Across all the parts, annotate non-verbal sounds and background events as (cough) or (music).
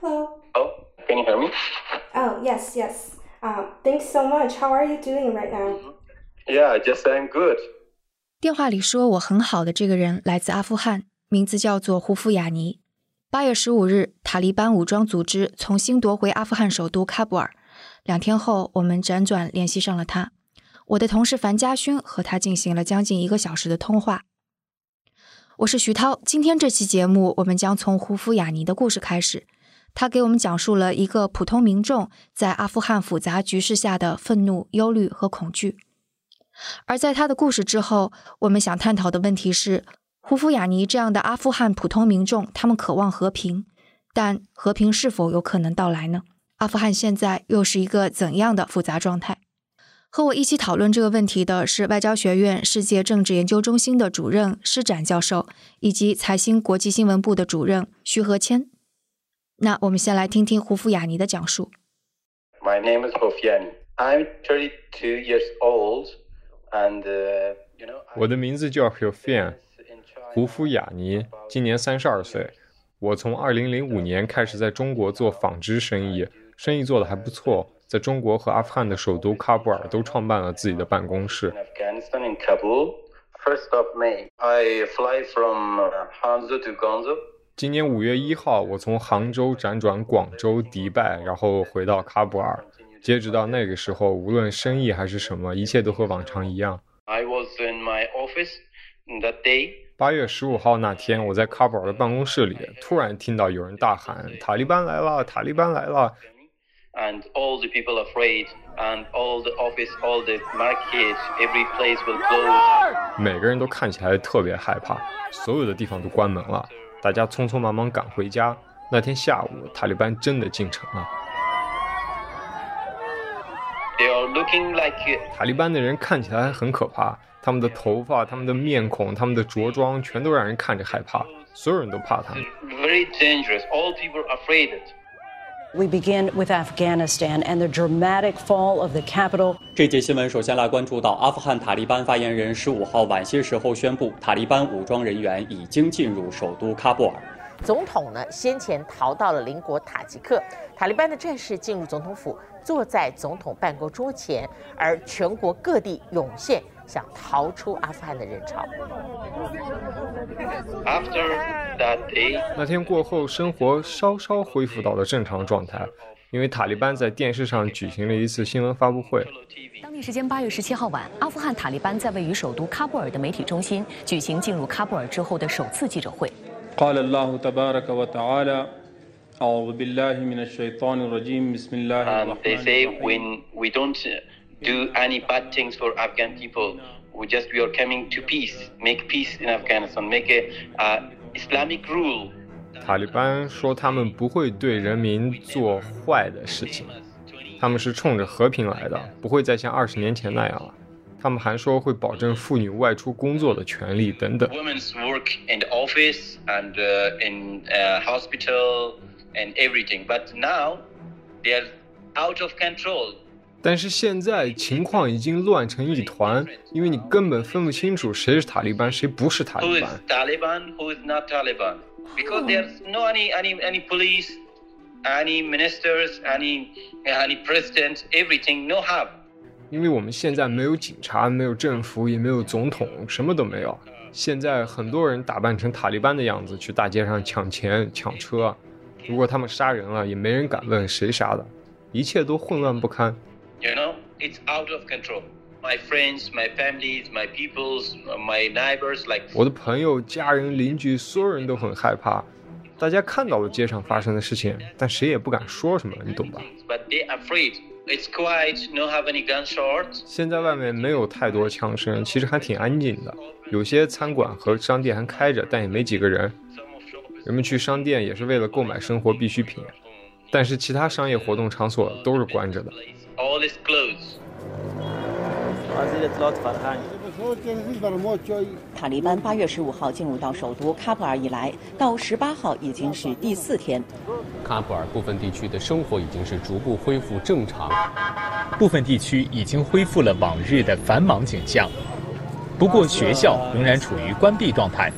Hello. Oh, can you hear me? Oh, yes, yes. Um, thanks so much. How are you doing right now? Yeah, just I'm good. 电话里说我很好的这个人来自阿富汗，名字叫做胡夫雅尼。八月十五日，塔利班武装组织重新夺回阿富汗首都喀布尔。两天后，我们辗转联系上了他。我的同事樊家勋和他进行了将近一个小时的通话。我是徐涛，今天这期节目，我们将从胡夫雅尼的故事开始。他给我们讲述了一个普通民众在阿富汗复杂局势下的愤怒、忧虑和恐惧。而在他的故事之后，我们想探讨的问题是：胡夫雅尼这样的阿富汗普通民众，他们渴望和平，但和平是否有可能到来呢？阿富汗现在又是一个怎样的复杂状态？和我一起讨论这个问题的是外交学院世界政治研究中心的主任施展教授，以及财新国际新闻部的主任徐和谦。那我们先来听听胡夫雅尼的讲述。My name is Hofiani. I'm 32 years old, and uh, you know. 我的名字叫 Hufian，胡夫雅尼，今年三十二岁。我从二零零五年开始在中国做纺织生意，生意做得还不错，在中国和阿富汗的首都喀布尔都创办了自己的办公室 In。Afghanistan, in Kabul. First of May, I fly from uh, Hanzo to Gonzo. 今年五月一号，我从杭州辗转广州、迪拜，然后回到喀布尔。截止到那个时候，无论生意还是什么，一切都和往常一样。I was in my office that day. 八月十五号那天，我在喀布尔的办公室里，突然听到有人大喊：“塔利班来了！塔利班来了！” And all the people afraid, and all the office, all the market, every place will close. 每个人都看起来特别害怕，所有的地方都关门了，大家匆匆忙忙赶回家。那天下午，塔利班真的进城了。They are looking like 塔利班的人看起来很可怕，他们的头发、他们的面孔、他们的着装，全都让人看着害怕，所有人都怕他们。very dangerous. All people are afraid. We begin with Afghanistan and the dramatic fall of the capital. 这节新闻首先来关注到，阿富汗塔利班发言人十五号晚些时候宣布，塔利班武装人员已经进入首都喀布尔。总统呢先前逃到了邻国塔吉克，塔利班的战士进入总统府，坐在总统办公桌前，而全国各地涌现想逃出阿富汗的人潮。 After that day, 那天过后，生活稍稍恢复到了正常状态，因为塔利班在电视上举行了一次新闻发布会。当地时间八月十七号晚，阿富汗塔利班在位于首都喀布尔的媒体中心举行进入喀布尔之后的首次记者会。 قال الله تبارك وتعالى أعوذ بالله من الشيطان الرجيم بسم الله and they الرحمن say الرحيم when we don't uh, do any bad things for Afghan people, we just we are coming to peace, make peace in Afghanistan, make a uh, Islamic rule. 塔利班说他们不会对人民做坏的事情，他们是冲着和平来的，不会再像二十年前那样了。他们还说会保证妇女外出工作的权利等等。 Women's work in the office and uh, in uh, hospital and everything, but now they are out of control. 但是现在情况已经乱成一团，因为你根本分不清楚谁是塔利班，谁不是塔 Who 利 is 班。Taliban? Who is not Taliban? Because there's no any any any police, any ministers, any any president, everything no have. 因为我们现在没有警察，没有政府，也没有总统，什么都没有。现在很多人打扮成塔利班的样子去大街上抢钱、抢车，如果他们杀人了，也没人敢问谁杀的，一切都混乱不堪。You know, it's out of control. My friends, my families, my peoples, my neighbors, like 我的朋友、家人、邻居，所有人都很害怕。大家看到了街上发生的事情，但谁也不敢说什么，你懂吧？but they are afraid. It's quiet, no have any gunshots. 现在外面没有太多枪声，其实还挺安静的。有些餐馆和商店还开着，但也没几个人。人们去商店也是为了购买生活必需品，但是其他商业活动场所都是关着的。塔利班八月十五号进入到首都喀布尔以来，到十八号已经是第四天。喀布尔部分地区的生活已经是逐步恢复正常，部分地区已经恢复了往日的繁忙景象。不过学校仍然处于关闭状态。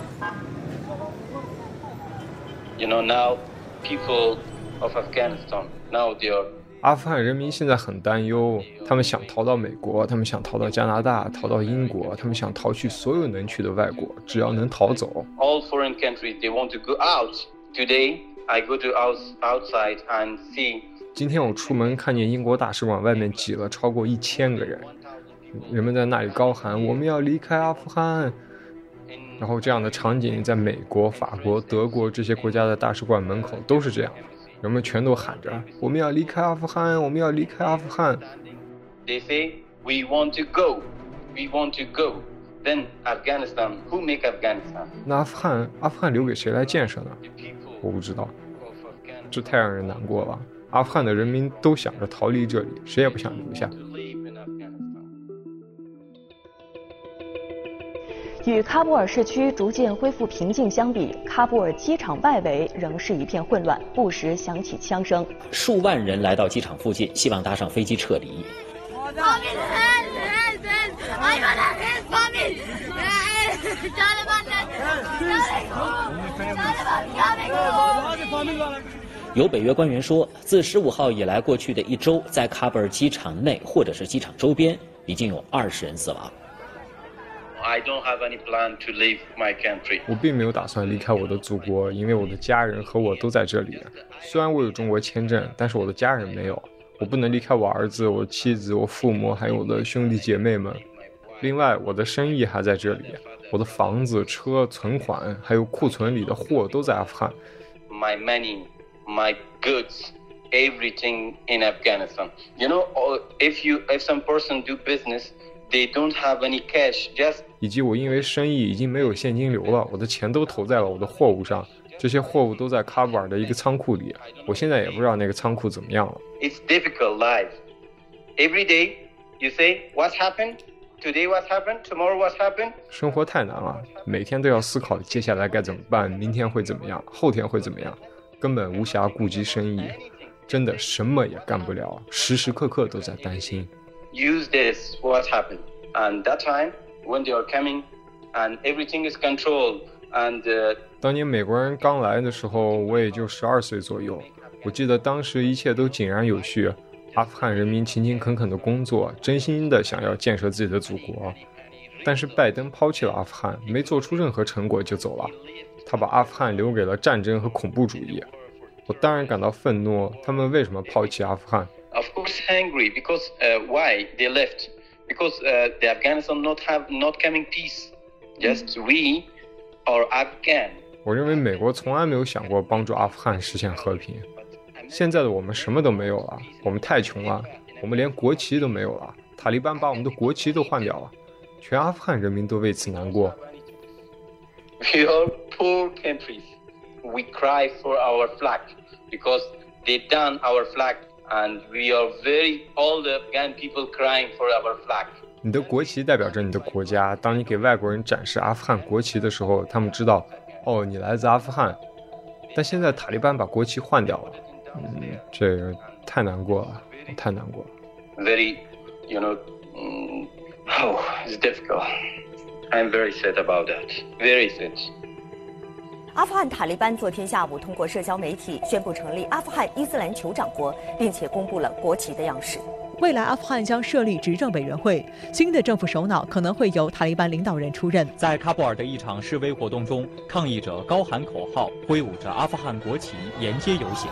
You know now, people of Afghanistan now they are. 阿富汗人民现在很担忧，他们想逃到美国，他们想逃到加拿大，逃到英国，他们想逃去所有能去的外国，只要能逃走。All foreign countries they want to go out. Today I go to out outside and see. 今天我出门看见英国大使馆外面挤了超过一千个人，人们在那里高喊：“我们要离开阿富汗。”然后这样的场景在美国、法国、德国这些国家的大使馆门口都是这样。人们全都喊着：“我们要离开阿富汗，我们要离开阿富汗。” They say we want to go, we want to go. Then Afghanistan, who make Afghanistan? 那阿富汗，阿富汗留给谁来建设呢？我不知道，这太让人难过了。阿富汗的人民都想着逃离这里，谁也不想留下。与喀布尔市区逐渐恢复平静相比，喀布尔机场外围仍是一片混乱，不时响起枪声。数万人来到机场附近，希望搭上飞机撤离。有北约官员说，自十五号以来，过去的一周，在喀布尔机场内或者是机场周边，已经有二十人死亡。I don't have any plan to leave my country. 我并没有打算离开我的祖国，因为我的家人和我都在这里。虽然我有中国签证，但是我的家人没有。我不能离开我儿子、我妻子、我父母，还有我的兄弟姐妹们。另外，我的生意还在这里，我的房子、车、存款，还有库存里的货都在阿富汗。My money, my goods, everything in Afghanistan. You know, if you if some person do business. They don't have any cash, just 以及我因为生意已经没有现金流了，我的钱都投在了我的货物上，这些货物都在喀布尔的一个仓库里，我现在也不知道那个仓库怎么样了。It's difficult life. Every day you say what's happened today, what's happened tomorrow, what's happened. 生活太难了，每天都要思考接下来该怎么办，明天会怎么样，后天会怎么样，根本无暇顾及生意，真的什么也干不了，时时刻刻都在担心。Use this what happened. And that time when they are coming and everything is controlled and 当年美国人刚来的时候我也就十二岁左右。我记得当时一切都井然有序阿富汗人民勤勤恳恳的工作真心的想要建设自己的祖国。但是拜登抛弃了阿富汗没做出任何成果就走了。他把阿富汗留给了战争和恐怖主义。我当然感到愤怒他们为什么抛弃阿富汗？Of course angry because uh, why they left because uh, the Afghanistan not have not coming peace just we are Afghan 我认为美国从来没有想过帮助阿富汗实现和平。现在的我们什么都没有了，我们太穷了，我们连国旗都没有了。塔利班把我们的国旗都换掉了，全阿富汗人民都为此难过。We are poor countries. We cry for our flag because they done our flag and we are very all the Afghan people crying for our flag. 你的国旗代表着你的国家。当你给外国人展示阿富汗国旗的时候，他们知道，哦，你来自阿富汗。但现在塔利班把国旗换掉了，嗯，这个太难过了，太难过了。Very, you know, mm, oh, it's difficult. I'm very sad about that. Very sad. 阿富汗塔利班昨天下午通过社交媒体宣布成立阿富汗伊斯兰酋长国，并且公布了国旗的样式。未来阿富汗将设立执政委员会，新的政府首脑可能会由塔利班领导人出任。在喀布尔的一场示威活动中，抗议者高喊口号，挥舞着阿富汗国旗沿街游行。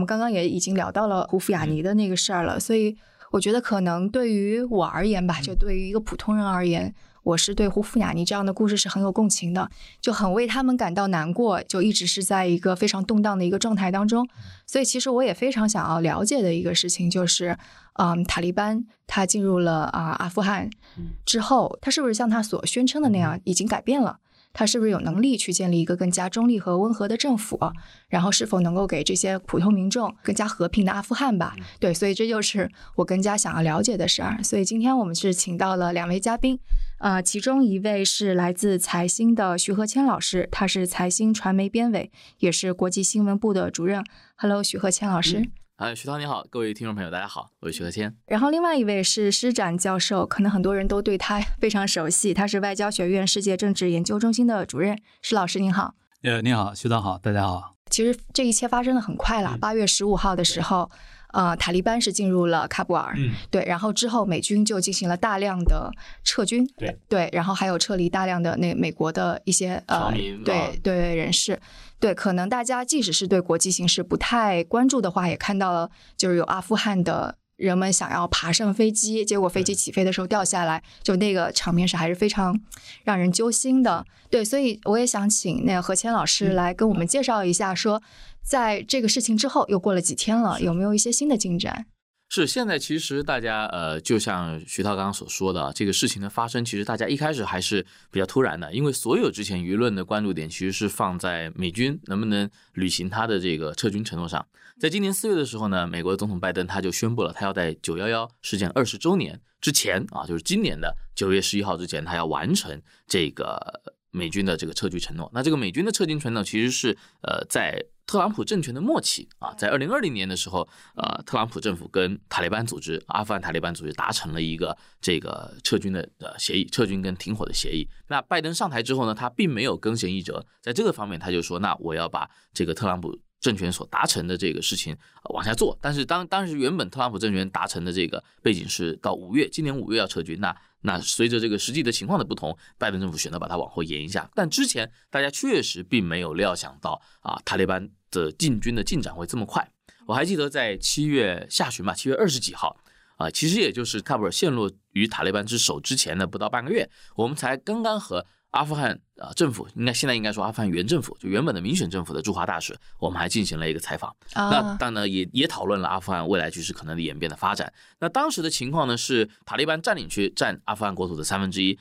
们刚刚也已经聊到了胡夫雅尼的那个事儿了，所以我觉得可能对于我而言吧，就对于一个普通人而言，我是对胡夫雅尼这样的故事是很有共情的，就很为他们感到难过，就一直是在一个非常动荡的一个状态当中。所以其实我也非常想要了解的一个事情就是，嗯，塔利班他进入了啊、阿富汗之后，他是不是像他所宣称的那样已经改变了？他是不是有能力去建立一个更加中立和温和的政府？然后是否能够给这些普通民众更加和平的阿富汗吧？对，所以这就是我更加想要了解的事儿。所以今天我们是请到了两位嘉宾，呃，其中一位是来自财新的徐和谦老师，他是财新传媒编委，也是国际新闻部的主任。Hello，徐和谦老师。哎，徐涛你好，各位听众朋友大家好，我是徐和谦。然后另外一位是施展教授，可能很多人都对他非常熟悉，他是外交学院世界政治研究中心的主任。施老师您好。呃，你好，徐涛好，大家好。其实这一切发生的很快了，八月十五号的时候。呃，塔利班是进入了喀布尔，嗯，对，然后之后美军就进行了大量的撤军，对对，然后还有撤离大量的那美国的一些呃，对对人士，对，可能大家即使是对国际形势不太关注的话，也看到了，就是有阿富汗的人们想要爬上飞机，结果飞机起飞的时候掉下来，就那个场面是还是非常让人揪心的，对，所以我也想请那个何谦老师来跟我们介绍一下说。在这个事情之后，又过了几天了，有没有一些新的进展？是现在其实大家呃，就像徐涛刚刚所说的，这个事情的发生，其实大家一开始还是比较突然的，因为所有之前舆论的关注点其实是放在美军能不能履行他的这个撤军承诺上。在今年四月的时候呢，美国总统拜登他就宣布了，他要在九幺幺事件二十周年之前啊，就是今年的九月十一号之前，他要完成这个美军的这个撤军承诺。那这个美军的撤军承诺其实是呃在。特朗普政权的末期啊，在二零二零年的时候，呃，特朗普政府跟塔利班组织、阿富汗塔利班组织达成了一个这个撤军的呃协议，撤军跟停火的协议。那拜登上台之后呢，他并没有更弦易辙，在这个方面他就说，那我要把这个特朗普政权所达成的这个事情往下做。但是当当时原本特朗普政权达成的这个背景是到五月，今年五月要撤军，那那随着这个实际的情况的不同，拜登政府选择把它往后延一下。但之前大家确实并没有料想到啊，塔利班。的进军的进展会这么快？我还记得在七月下旬吧，七月二十几号啊，其实也就是喀布尔陷落于塔利班之手之前的不到半个月，我们才刚刚和阿富汗啊政府，应该现在应该说阿富汗原政府，就原本的民选政府的驻华大使，我们还进行了一个采访。那当然也也讨论了阿富汗未来局势可能的演变的发展。那当时的情况呢是，塔利班占领区占阿富汗国土的三分之一。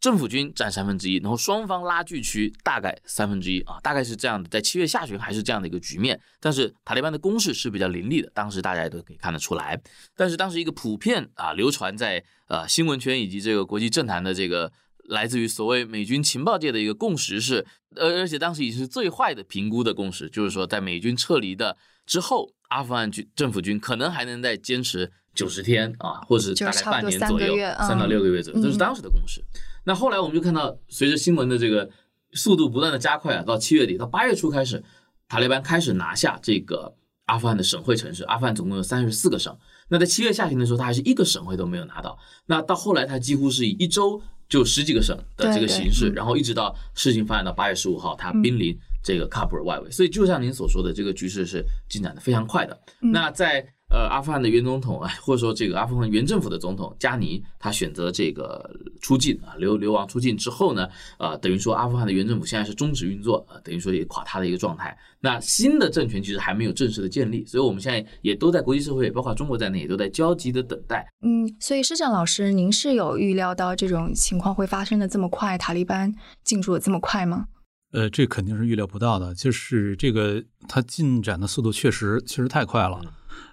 政府军占三分之一，然后双方拉锯区大概三分之一啊，大概是这样的。在七月下旬还是这样的一个局面，但是塔利班的攻势是比较凌厉的，当时大家也都可以看得出来。但是当时一个普遍啊流传在呃新闻圈以及这个国际政坛的这个来自于所谓美军情报界的一个共识是，而而且当时已经是最坏的评估的共识，就是说在美军撤离的之后，阿富汗军政府军可能还能再坚持九十天啊，或者是大概半年左右，三到六个月左右，这是当时的共识。那后来我们就看到，随着新闻的这个速度不断的加快啊，到七月底到八月初开始，塔利班开始拿下这个阿富汗的省会城市。阿富汗总共有三十四个省。那在七月下旬的时候，他还是一个省会都没有拿到。那到后来，他几乎是以一周就十几个省的这个形式，然后一直到事情发展到八月十五号，它濒临这个喀布尔外围。所以就像您所说的，这个局势是进展的非常快的。那在呃，阿富汗的原总统啊，或者说这个阿富汗原政府的总统加尼，他选择这个出境啊，流流亡出境之后呢，呃，等于说阿富汗的原政府现在是终止运作，呃，等于说也垮塌的一个状态。那新的政权其实还没有正式的建立，所以我们现在也都在国际社会，包括中国在内，也都在焦急的等待。嗯，所以施展老师，您是有预料到这种情况会发生的这么快，塔利班进驻的这么快吗？呃，这肯定是预料不到的，就是这个它进展的速度确实确实太快了。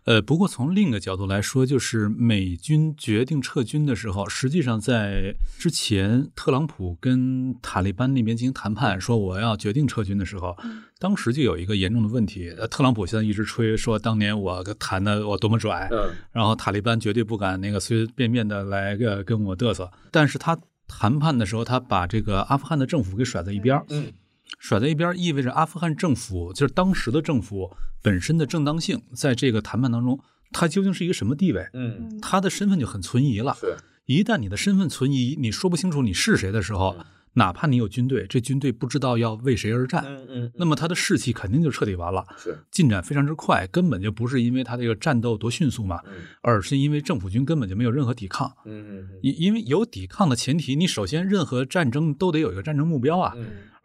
呃，不过从另一个角度来说，就是美军决定撤军的时候，实际上在之前，特朗普跟塔利班那边进行谈判，说我要决定撤军的时候，当时就有一个严重的问题。呃，特朗普现在一直吹说当年我谈的我多么拽，然后塔利班绝对不敢那个随随便便的来个跟我嘚瑟。但是他谈判的时候，他把这个阿富汗的政府给甩在一边嗯。甩在一边，意味着阿富汗政府就是当时的政府本身的正当性，在这个谈判当中，它究竟是一个什么地位？嗯，他的身份就很存疑了。是，一旦你的身份存疑，你说不清楚你是谁的时候。哪怕你有军队，这军队不知道要为谁而战，嗯嗯，那么他的士气肯定就彻底完了。是进展非常之快，根本就不是因为他这个战斗多迅速嘛，而是因为政府军根本就没有任何抵抗。嗯嗯，因因为有抵抗的前提，你首先任何战争都得有一个战争目标啊，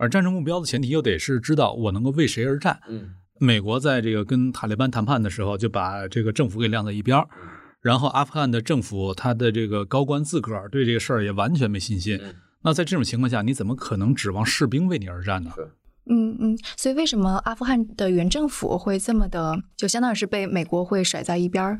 而战争目标的前提又得是知道我能够为谁而战。嗯，美国在这个跟塔利班谈判的时候，就把这个政府给晾在一边然后阿富汗的政府他的这个高官自个儿对这个事儿也完全没信心。那在这种情况下，你怎么可能指望士兵为你而战呢？嗯嗯，所以为什么阿富汗的原政府会这么的，就相当于是被美国会甩在一边儿？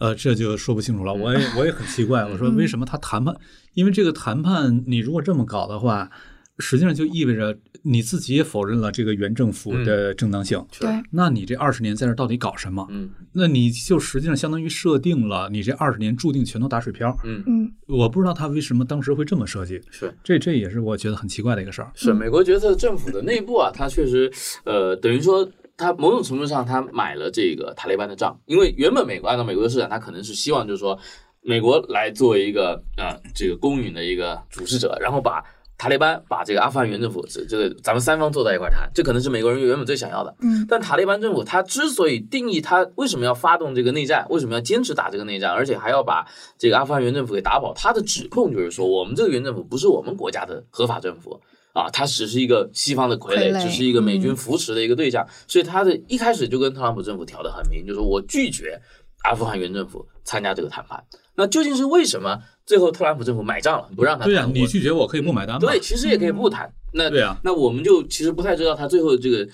呃，这就说不清楚了。我也我也很奇怪，我说为什么他谈判？因为这个谈判，你如果这么搞的话，实际上就意味着你自己也否认了这个原政府的正当性。对，那你这二十年在这到底搞什么？嗯，那你就实际上相当于设定了你这二十年注定全都打水漂。嗯嗯，我不知道他为什么当时会这么设计。是，这这也是我觉得很奇怪的一个事儿。是美国决策政府的内部啊，他确实，呃，等于说。他某种程度上，他买了这个塔利班的账，因为原本美国按照美国的市场，他可能是希望就是说，美国来作为一个啊这个公允的一个主事者，然后把塔利班把这个阿富汗原政府这这个咱们三方坐在一块谈，这可能是美国人原本最想要的。嗯，但塔利班政府他之所以定义他为什么要发动这个内战，为什么要坚持打这个内战，而且还要把这个阿富汗原政府给打跑，他的指控就是说，我们这个原政府不是我们国家的合法政府。啊，他只是一个西方的傀儡，只是一个美军扶持的一个对象，所以他的一开始就跟特朗普政府挑得很明，就是我拒绝阿富汗原政府参加这个谈判。那究竟是为什么最后特朗普政府买账了，不让他？对呀，你拒绝我可以不买单。对，其实也可以不谈。那对呀，那我们就其实不太知道他最后这个。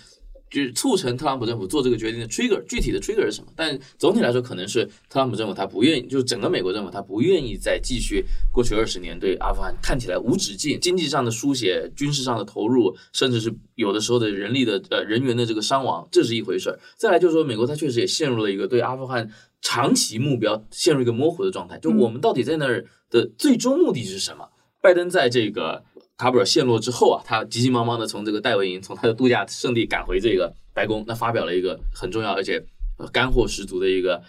就是促成特朗普政府做这个决定的 trigger，具体的 trigger 是什么？但总体来说，可能是特朗普政府他不愿意，就是整个美国政府他不愿意再继续过去二十年对阿富汗看起来无止境经济上的书写、军事上的投入，甚至是有的时候的人力的呃人员的这个伤亡，这是一回事儿。再来就是说，美国它确实也陷入了一个对阿富汗长期目标陷入一个模糊的状态，就我们到底在那儿的最终目的是什么？拜登在这个。卡布尔陷落之后啊，他急急忙忙的从这个戴维营，从他的度假胜地赶回这个白宫，那发表了一个很重要而且干货十足的一个，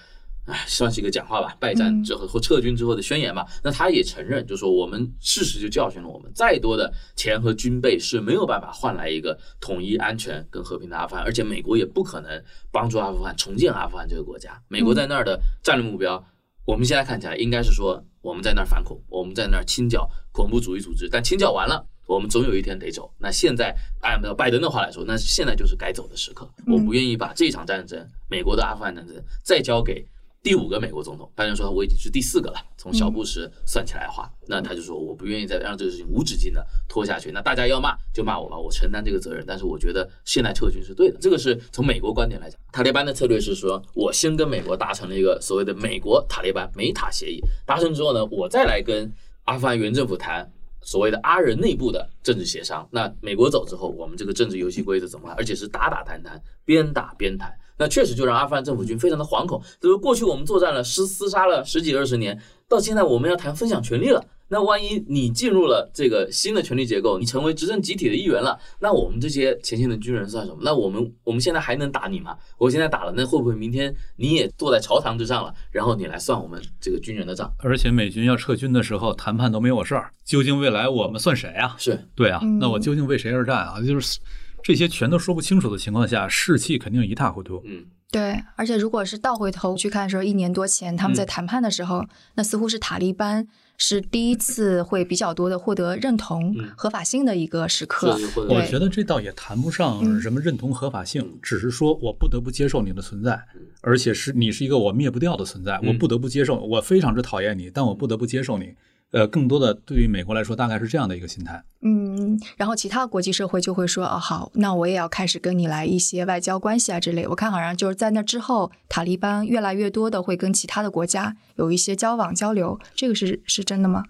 唉，算是一个讲话吧，败战之后或撤军之后的宣言吧。那他也承认，就说我们事实就教训了我们，再多的钱和军备是没有办法换来一个统一、安全跟和平的阿富汗，而且美国也不可能帮助阿富汗重建阿富汗这个国家。美国在那儿的战略目标，我们现在看起来应该是说。我们在那儿反恐，我们在那儿清剿恐怖主义组织，但清剿完了，我们总有一天得走。那现在按照拜登的话来说，那现在就是该走的时刻。我不愿意把这场战争，美国的阿富汗战争再交给。第五个美国总统，拜登说我已经是第四个了。从小布什算起来的话，那他就说我不愿意再让这个事情无止境的拖下去。那大家要骂就骂我吧，我承担这个责任。但是我觉得现在撤军是对的，这个是从美国观点来讲。塔利班的策略是说，我先跟美国达成了一个所谓的美国塔利班美塔协议，达成之后呢，我再来跟阿富汗原政府谈所谓的阿人内部的政治协商。那美国走之后，我们这个政治游戏规则怎么办？而且是打打谈谈，边打边谈。那确实就让阿富汗政府军非常的惶恐。就是过去我们作战了厮厮杀了十几二十年，到现在我们要谈分享权利了。那万一你进入了这个新的权力结构，你成为执政集体的一员了，那我们这些前线的军人算什么？那我们我们现在还能打你吗？我现在打了，那会不会明天你也坐在朝堂之上了？然后你来算我们这个军人的账？而且美军要撤军的时候，谈判都没有事儿。究竟未来我们算谁啊？是对啊，那我究竟为谁而战啊？就是这些全都说不清楚的情况下，士气肯定一塌糊涂。嗯。对，而且如果是倒回头去看的时候，一年多前他们在谈判的时候，那似乎是塔利班是第一次会比较多的获得认同合法性的一个时刻。我觉得这倒也谈不上什么认同合法性，只是说我不得不接受你的存在，而且是你是一个我灭不掉的存在，我不得不接受。我非常之讨厌你，但我不得不接受你。呃，更多的对于美国来说，大概是这样的一个心态。嗯，然后其他国际社会就会说，哦，好，那我也要开始跟你来一些外交关系啊之类。我看好像就是在那之后，塔利班越来越多的会跟其他的国家有一些交往交流，这个是是真的吗？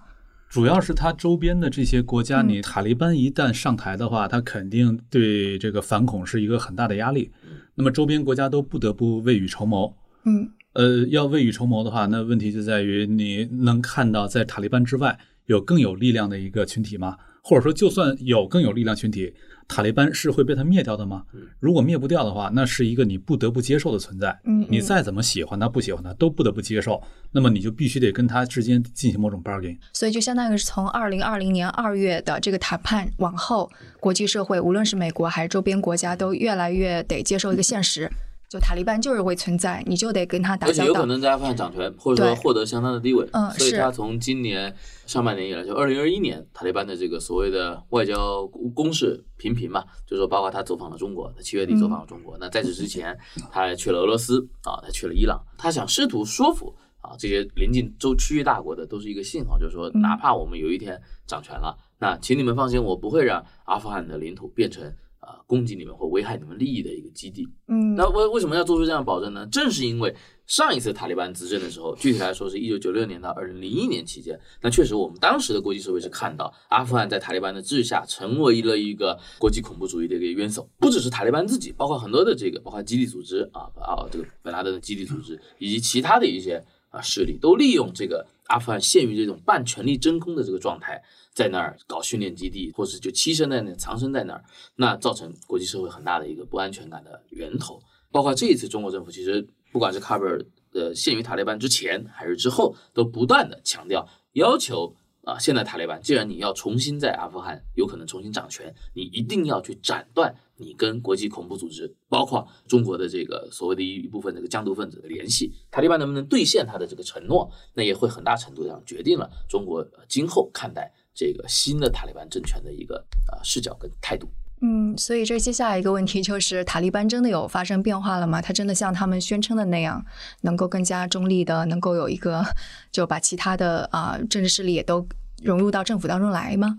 主要是他周边的这些国家，你塔利班一旦上台的话，他肯定对这个反恐是一个很大的压力。那么周边国家都不得不未雨绸缪。嗯。呃，要未雨绸缪的话，那问题就在于你能看到在塔利班之外有更有力量的一个群体吗？或者说，就算有更有力量群体，塔利班是会被他灭掉的吗？如果灭不掉的话，那是一个你不得不接受的存在。嗯，你再怎么喜欢他、不喜欢他，都不得不接受。那么你就必须得跟他之间进行某种 bargain。所以就相当于是从二零二零年二月的这个谈判往后，国际社会无论是美国还是周边国家，都越来越得接受一个现实。就塔利班就是会存在，你就得跟他打交道，而且有可能在阿富汗掌权，或者说获得相当的地位。嗯，所以他从今年上半年以来，就二零二一年，塔利班的这个所谓的外交攻势频频嘛，就是说包括他走访了中国，他七月底走访了中国。那在此之前，他还去了俄罗斯啊，他去了伊朗，他想试图说服啊这些临近周区域大国的，都是一个信号，就是说哪怕我们有一天掌权了，那请你们放心，我不会让阿富汗的领土变成。啊攻击你们或危害你们利益的一个基地。嗯，那为为什么要做出这样的保证呢？正是因为上一次塔利班执政的时候，具体来说是一九九六年到二零零一年期间，那确实我们当时的国际社会是看到阿富汗在塔利班的治下成为了一个国际恐怖主义的一个冤首，不只是塔利班自己，包括很多的这个，包括基地组织啊啊这个本拉登的基地组织以及其他的一些啊势力，都利用这个阿富汗陷于这种半权力真空的这个状态，在那儿搞训练基地，或是就栖身在那藏身在那儿，那造成国际社会很大的一个不安全感的源头。包括这一次中国政府其实不管是喀布尔呃陷于塔利班之前还是之后，都不断的强调要求啊，现在塔利班既然你要重新在阿富汗有可能重新掌权，你一定要去斩断你跟国际恐怖组织，包括中国的这个所谓的一一部分这个疆独分子的联系。塔利班能不能兑现他的这个承诺，那也会很大程度上决定了中国今后看待这个新的塔利班政权的一个啊视角跟态度。嗯，所以这接下来一个问题就是，塔利班真的有发生变化了吗？他真的像他们宣称的那样，能够更加中立的，能够有一个就把其他的啊、政治势力也都融入到政府当中来吗？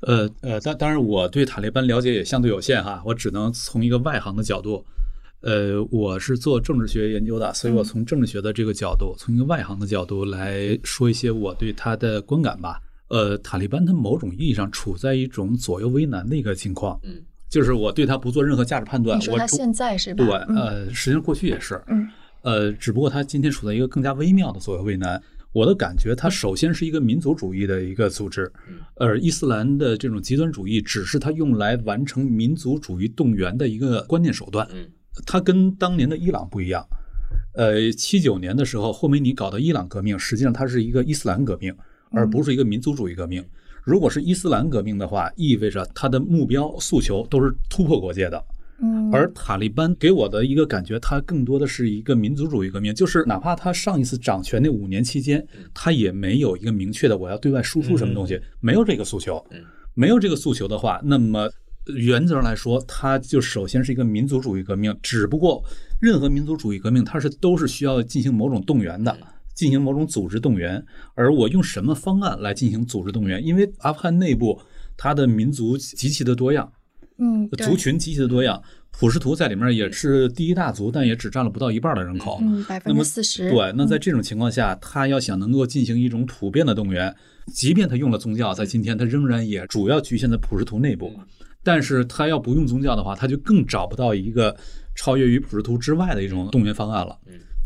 呃呃，当当然，我对塔利班了解也相对有限哈，我只能从一个外行的角度，呃，我是做政治学研究的，所以我从政治学的这个角度，从一个外行的角度来说一些我对他的观感吧。呃，塔利班它某种意义上处在一种左右为难的一个情况，嗯，就是我对他不做任何价值判断。你说他现在是吧？对，嗯呃，实际上过去也是，嗯，呃，只不过他今天处在一个更加微妙的左右为难。我的感觉，它首先是一个民族主义的一个组织，而伊斯兰的这种极端主义只是它用来完成民族主义动员的一个关键手段。嗯，它跟当年的伊朗不一样。呃，七九年的时候，霍梅尼搞的伊朗革命，实际上它是一个伊斯兰革命，而不是一个民族主义革命。如果是伊斯兰革命的话，意味着它的目标诉求都是突破国界的。嗯而塔利班给我的一个感觉，它更多的是一个民族主义革命，就是哪怕他上一次掌权那五年期间，他也没有一个明确的我要对外输出什么东西，没有这个诉求。没有这个诉求的话，那么原则上来说，它就首先是一个民族主义革命。只不过，任何民族主义革命，它是都是需要进行某种动员的，进行某种组织动员。而我用什么方案来进行组织动员？因为阿富汗内部它的民族极其的多样，嗯，族群极其的多样。普什图在里面也是第一大族，但也只占了不到一半的人口。嗯，百分那么之四十。对，那在嗯这种情况下，他要想能够进行一种普遍的动员，即便他用了宗教，在今天他仍然也主要局限在普什图内部。但是他要不用宗教的话，他就更找不到一个超越于普什图之外的一种动员方案了。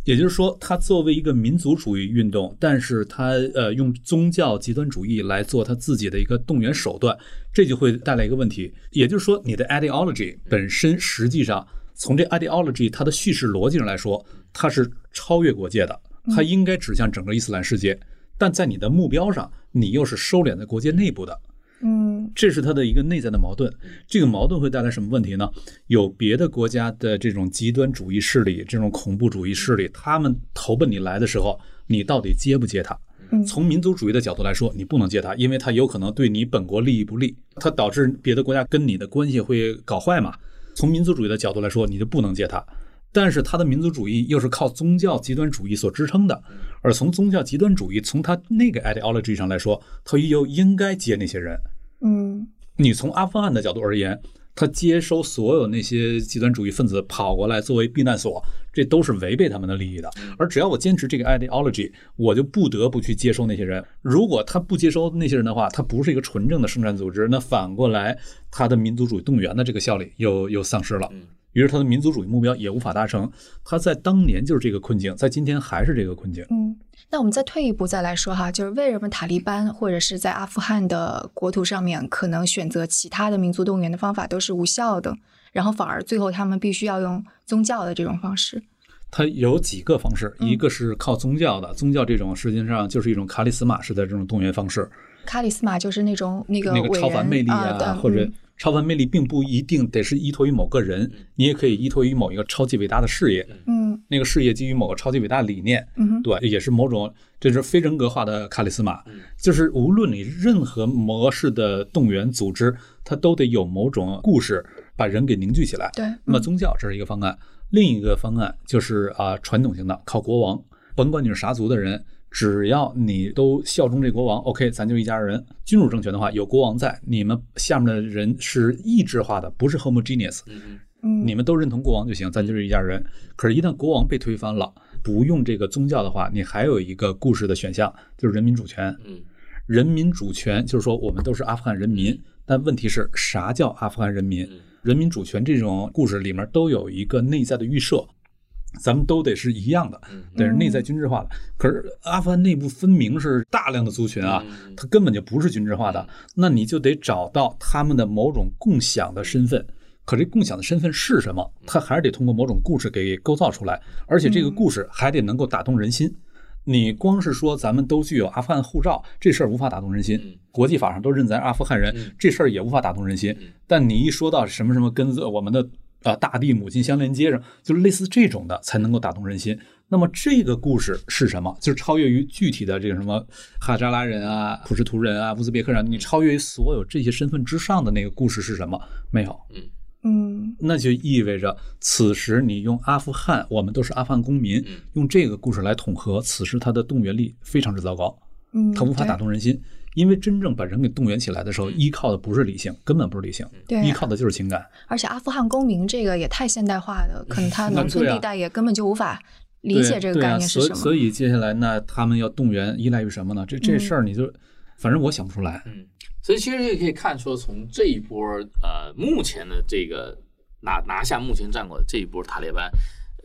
也就是说，它作为一个民族主义运动，但是它呃用宗教极端主义来做它自己的一个动员手段，这就会带来一个问题。也就是说，你的 ideology 本身实际上从这 ideology 它的叙事逻辑上来说，它是超越国界的，它应该指向整个伊斯兰世界，但在你的目标上，你又是收敛在国界内部的。嗯这是他的一个内在的矛盾。这个矛盾会带来什么问题呢？有别的国家的这种极端主义势力、这种恐怖主义势力，他们投奔你来的时候，你到底接不接他？嗯从民族主义的角度来说，你不能接他，因为他有可能对你本国利益不利，他导致别的国家跟你的关系会搞坏嘛。从民族主义的角度来说，你就不能接他。但是他的民族主义又是靠宗教极端主义所支撑的，而从宗教极端主义从他那个 ideology 上来说，他又应该接那些人。嗯你从阿富汗的角度而言，他接收所有那些极端主义分子跑过来作为避难所，这都是违背他们的利益的。而只要我坚持这个 ideology，我就不得不去接收那些人。如果他不接收那些人的话，他不是一个纯正的生产组织，那反过来他的民族主义动员的这个效力又又丧失了。于是他的民族主义目标也无法达成。他在当年就是这个困境，在今天还是这个困境。嗯，那我们再退一步再来说哈，就是为什么塔利班或者是在阿富汗的国土上面，可能选择其他的民族动员的方法都是无效的，然后反而最后他们必须要用宗教的这种方式。它有几个方式，一个是靠宗教的，宗教这种实际上就是一种卡里斯玛式的这种动员方式。卡里斯玛就是那种那个那个超凡魅力啊，的或者嗯超凡魅力并不一定得是依托于某个人，你也可以依托于某一个超级伟大的事业。嗯那个事业基于某个超级伟大的理念，嗯对，也是某种这是非人格化的卡里斯玛。就是无论你任何模式的动员组织，它都得有某种故事把人给凝聚起来。对那么嗯宗教这是一个方案，另一个方案就是啊传统型的靠国王，甭管你是啥族的人，只要你都效忠这国王，OK，咱就一家人。君主政权的话，有国王在，你们下面的人是意志化的，不是 homogeneous。嗯，你们都认同国王就行，咱就是一家人。可是，一旦国王被推翻了，不用这个宗教的话，你还有一个故事的选项，就是人民主权。嗯，人民主权就是说，我们都是阿富汗人民。但问题是啥叫阿富汗人民？人民主权这种故事里面都有一个内在的预设，咱们都得是一样的，得是内在均质化的。可是阿富汗内部分明是大量的族群啊，它根本就不是均质化的。那你就得找到他们的某种共享的身份。可这共享的身份是什么？它还是得通过某种故事给构造出来，而且这个故事还得能够打动人心。你光是说咱们都具有阿富汗护照，这事儿无法打动人心。国际法上都认咱阿富汗人，这事儿也无法打动人心。但你一说到什么什么跟我们的啊大地母亲相连接上，就类似这种的才能够打动人心。那么这个故事是什么？就是超越于具体的这个什么哈扎拉人啊、普什图人啊、乌兹别克人，你超越于所有这些身份之上的那个故事是什么？没有。嗯。嗯，那就意味着此时你用阿富汗，我们都是阿富汗公民，用这个故事来统合，此时它的动员力非常之糟糕，嗯，它无法打动人心，因为真正把人给动员起来的时候，依靠的不是理性，根本不是理性，对，依靠的就是情感。而且阿富汗公民这个也太现代化的，可能他农村地带也根本就无法理解这个概念是什么。所以接下来那他们要动员依赖于什么呢？这这事儿你就，反正我想不出来。嗯。所以其实也可以看出，从这一波呃目前的这个拿拿下目前战果的这一波塔利班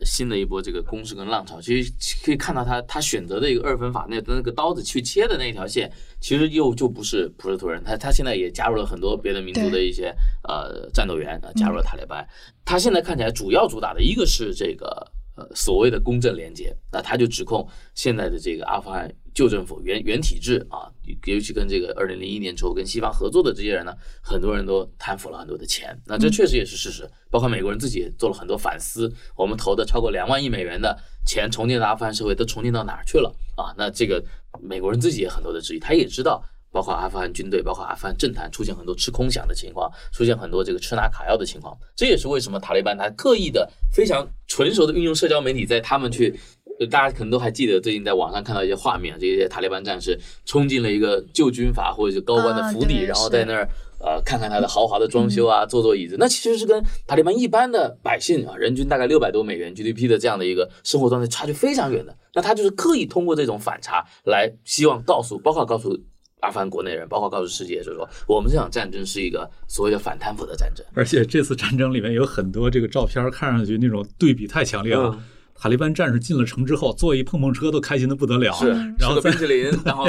新的一波这个攻势跟浪潮，其实可以看到他他选择的一个二分法那那个刀子去切的那条线，其实又就不是普什图人，他他现在也加入了很多别的民族的一些呃战斗员啊加入了塔利班，他现在看起来主要主打的一个是这个呃所谓的公正廉洁，那他就指控现在的这个阿富汗。旧政府原原体制啊，尤其跟这个二零零一年之后跟西方合作的这些人呢，很多人都贪腐了很多的钱。那这确实也是事实，包括美国人自己也做了很多反思。我们投的超过两万亿美元的钱重建的阿富汗社会都重建到哪儿去了啊？那这个美国人自己也很多的质疑，他也知道，包括阿富汗军队，包括阿富汗政坛出现很多吃空饷的情况，出现很多这个吃拿卡要的情况。这也是为什么塔利班他刻意的非常纯熟的运用社交媒体，在他们去。就大家可能都还记得，最近在网上看到一些画面，这些塔利班战士冲进了一个旧军阀或者是高官的府邸，然后在那儿呃看看他的豪华的装修啊，坐坐椅子。那其实是跟塔利班一般的百姓啊，人均大概六百多美元 GDP 的这样的一个生活状态差距非常远的。那他就是刻意通过这种反差来希望告诉，包括告诉阿富汗国内人，包括告诉世界，就是说我们这场战争是一个所谓的反贪腐的战争。而且这次战争里面有很多这个照片，看上去那种对比太强烈了。塔利班战士进了城之后，坐一碰碰车都开心的不得了，是，(laughs) 然后冰淇淋，然后，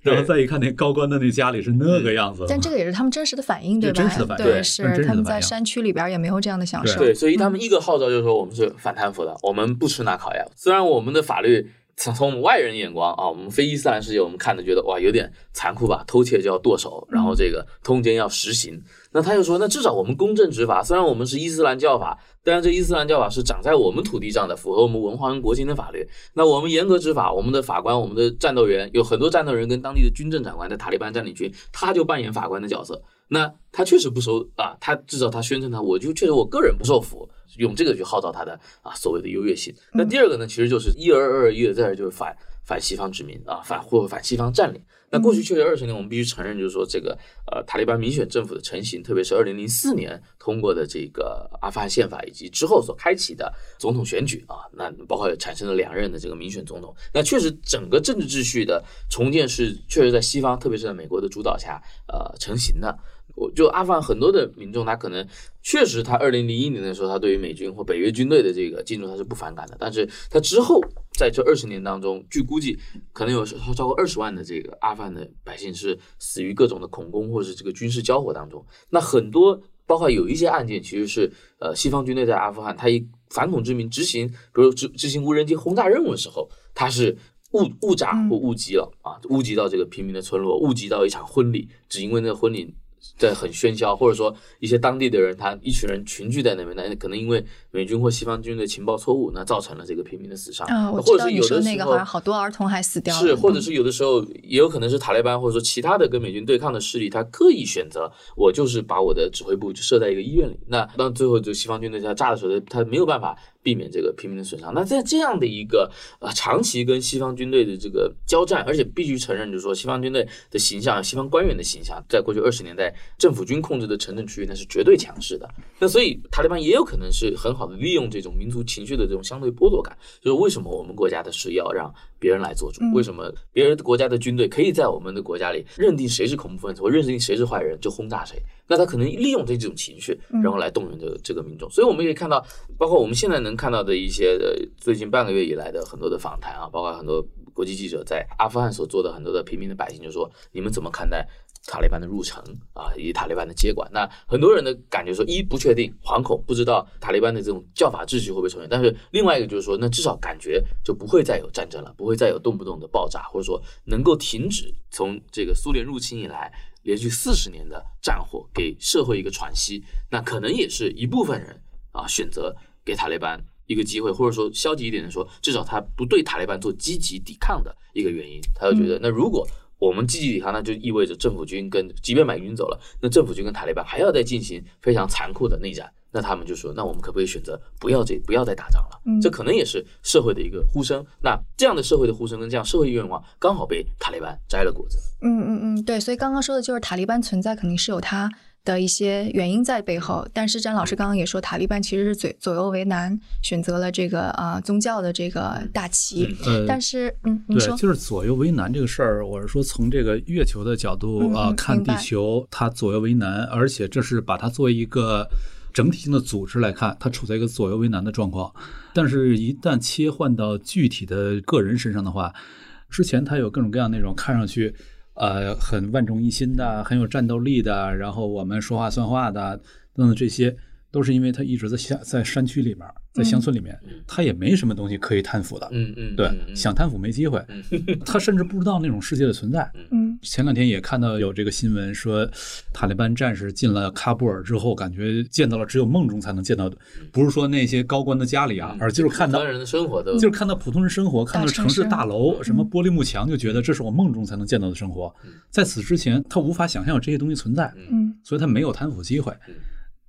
然后再一看那高官的那家里是那个样子。但这个也是他们真实的反应，对吧？真实的反应，对，是他们在山区里边也没有这样的享受。对，所以他们一个号召就是说，我们是反贪腐的，我们不吃那烤鸭。虽然我们的法律从从我们外人眼光啊，我们非伊斯兰世界，我们看的觉得哇有点残酷吧，偷窃就要剁手，然后这个通奸要实行。那他又说，那至少我们公正执法，虽然我们是伊斯兰教法。但是，这伊斯兰教法是长在我们土地上的，符合我们文化跟国情的法律。那我们严格执法，我们的法官、我们的战斗员，有很多战斗人跟当地的军政长官在塔利班占领区，他就扮演法官的角色。那他确实不收啊，他至少他宣称他，我就确实我个人不受服，用这个去号召他的啊所谓的优越性。那第二个呢，其实就是一而二，一而再，就是反反西方殖民啊，反或反西方占领。那过去确实二十年，我们必须承认，就是说这个呃塔利班民选政府的成型，特别是二零零四年通过的这个阿富汗宪法，以及之后所开启的总统选举啊，那包括产生了两任的这个民选总统，那确实整个政治秩序的重建是确实在西方，特别是在美国的主导下呃成型的。我就阿富汗很多的民众，他可能确实他二零零一年的时候，他对于美军或北约军队的这个进入他是不反感的，但是他之后在这二十年当中，据估计可能有超超过二十万的这个阿富汗的百姓是死于各种的恐攻或者是这个军事交火当中。那很多包括有一些案件，其实是呃西方军队在阿富汗他以反恐之名执行，比如执执行无人机轰炸任务的时候，他是误误炸或误击了啊，误击到这个平民的村落，误击到一场婚礼，只因为那个婚礼。在很喧嚣，或者说一些当地的人，他一群人群聚在那边，那可能因为美军或西方军队情报错误，那造成了这个平民的死伤，啊，我知或者是道你说有的那个好像好多儿童还死掉了，是，或者嗯是有的时候也有可能是塔利班或者说其他的跟美军对抗的势力，他刻意选择我就是把我的指挥部就设在一个医院里，那当最后就西方军队他炸的时候，他没有办法避免这个平民的损伤。那在这样的一个呃长期跟西方军队的这个交战，而且必须承认，就是说西方军队的形象、西方官员的形象，在过去二十年代政府军控制的城镇区域，那是绝对强势的。那所以塔利班也有可能是很好的利用这种民族情绪的这种相对剥夺感，就是为什么我们国家的是要让别人来做主？嗯为什么别人国家的军队可以在我们的国家里认定谁是恐怖分子，或认定谁是坏人就轰炸谁？那他可能利用这种情绪，嗯然后来动员这个这个民众。所以我们可以看到，包括我们现在能看到的一些呃最近半个月以来的很多的访谈啊，包括很多国际记者在阿富汗所做的很多的平民的百姓，就说你们怎么看待？塔利班的入城啊，以及塔利班的接管，那很多人的感觉说，一不确定、惶恐，不知道塔利班的这种教法秩序会不会重现；但是另外一个就是说，那至少感觉就不会再有战争了，不会再有动不动的爆炸，或者说能够停止从这个苏联入侵以来连续四十年的战火，给社会一个喘息。那可能也是一部分人啊选择给塔利班一个机会，或者说消极一点的说，至少他不对塔利班做积极抵抗的一个原因。他就觉得，那如果我们积极抵抗，那就意味着政府军跟即便美军走了，那政府军跟塔利班还要再进行非常残酷的内战。那他们就说，那我们可不可以选择不要这不要再打仗了？嗯这可能也是社会的一个呼声。那这样的社会的呼声跟这样社会愿望，刚好被塔利班摘了果子。嗯嗯嗯，对，所以刚刚说的就是塔利班存在肯定是有它的一些原因在背后，但是詹老师刚刚也说，塔利班其实是左左右为难，选择了这个啊、呃宗教的这个大旗，呃但是嗯，你说对，就是左右为难这个事儿，我是说从这个月球的角度啊、看地球，它左右为难，而且这是把它作为一个整体性的组织来看，它处在一个左右为难的状况。但是，一旦切换到具体的个人身上的话，之前它有各种各样那种看上去呃很万众一心的、很有战斗力的，然后我们说话算话的等等这些。都是因为他一直在下在山区里面，在乡村里面，他也没什么东西可以贪腐的。嗯嗯，对想贪腐没机会，(laughs) 他甚至不知道那种世界的存在。嗯，前两天也看到有这个新闻说，塔利班战士进了喀布尔之后，感觉见到了只有梦中才能见到的，不是说那些高官的家里啊，而就是看到普通人的生活都就是看到普通人生活，看到城市大楼，什么嗯玻璃幕墙，就觉得这是我梦中才能见到的生活。在此之前，他无法想象有这些东西存在，嗯，所以他没有贪腐机会。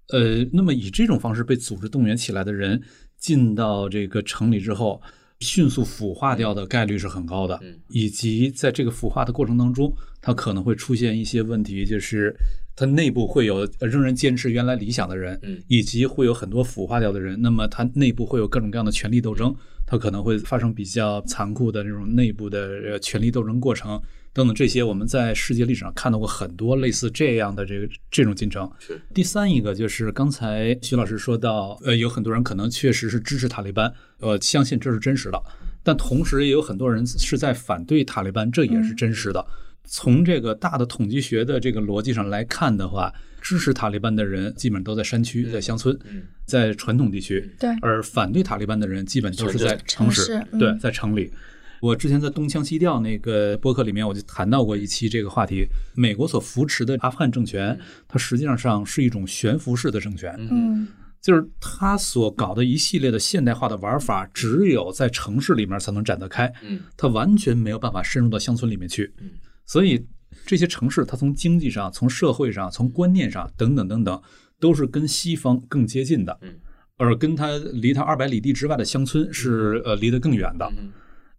呃，那么以这种方式被组织动员起来的人进到这个城里之后，迅速腐化掉的概率是很高的，以及在这个腐化的过程当中，它可能会出现一些问题，就是它内部会有仍然坚持原来理想的人，嗯以及会有很多腐化掉的人，那么它内部会有各种各样的权力斗争，它可能会发生比较残酷的这种内部的呃权力斗争过程。等等，这些我们在世界历史上看到过很多类似这样的这个这种进程。是第三一个就是刚才徐老师说到，呃，有很多人可能确实是支持塔利班，呃，相信这是真实的，但同时也有很多人是在反对塔利班，这也是真实的。从这个大的统计学的这个逻辑上来看的话，支持塔利班的人基本都在山区、在乡村、在传统地区，对而反对塔利班的人基本都是在城市城市，嗯对，在城里。我之前在东腔西调那个播客里面，我就谈到过一期这个话题。美国所扶持的阿富汗政权，它实际上上是一种悬浮式的政权，嗯就是它所搞的一系列的现代化的玩法，只有在城市里面才能展得开，嗯它完全没有办法深入到乡村里面去。嗯所以这些城市，它从经济上、从社会上、从观念上等等等等，都是跟西方更接近的，嗯而跟它离它二百里地之外的乡村是呃离得更远的。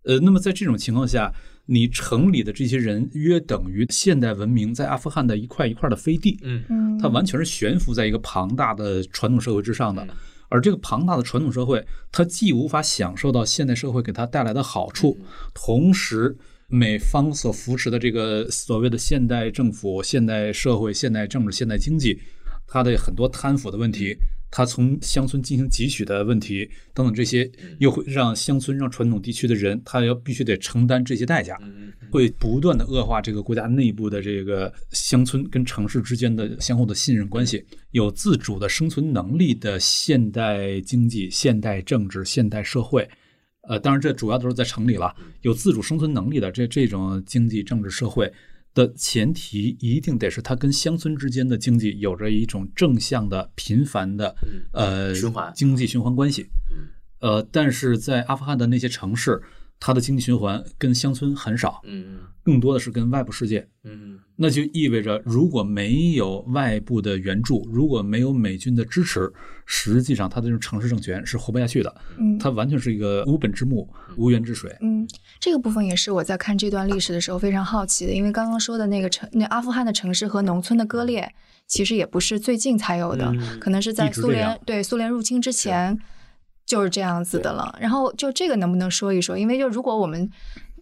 呃，那么在这种情况下，你城里的这些人约等于现代文明在阿富汗的一块一块的飞地，嗯。嗯。它完全是悬浮在一个庞大的传统社会之上的。而这个庞大的传统社会，它既无法享受到现代社会给它带来的好处，同时美方所扶持的这个所谓的现代政府、现代社会、现代政治、现代经济，它的很多贪腐的问题，它从乡村进行汲取的问题等等这些，又会让乡村、让传统地区的人，他要必须得承担这些代价，会不断的恶化这个国家内部的这个乡村跟城市之间的相互的信任关系。有自主的生存能力的现代经济、现代政治、现代社会。呃，当然，这主要都是在城里了。有自主生存能力的这这种经济、政治、社会，的前提一定得是它跟乡村之间的经济有着一种正向的、频繁的呃循环经济循环关系。呃，但是在阿富汗的那些城市，它的经济循环跟乡村很少，嗯更多的是跟外部世界。嗯那就意味着，如果没有外部的援助，如果没有美军的支持，实际上它的这种城市政权是活不下去的。嗯它完全是一个无本之木、无源之水。嗯，这个部分也是我在看这段历史的时候非常好奇的，因为刚刚说的那个城，那阿富汗的城市和农村的割裂，其实也不是最近才有的，嗯可能是在苏联对苏联入侵之前就是这样子的了。然后就这个能不能说一说？因为就如果我们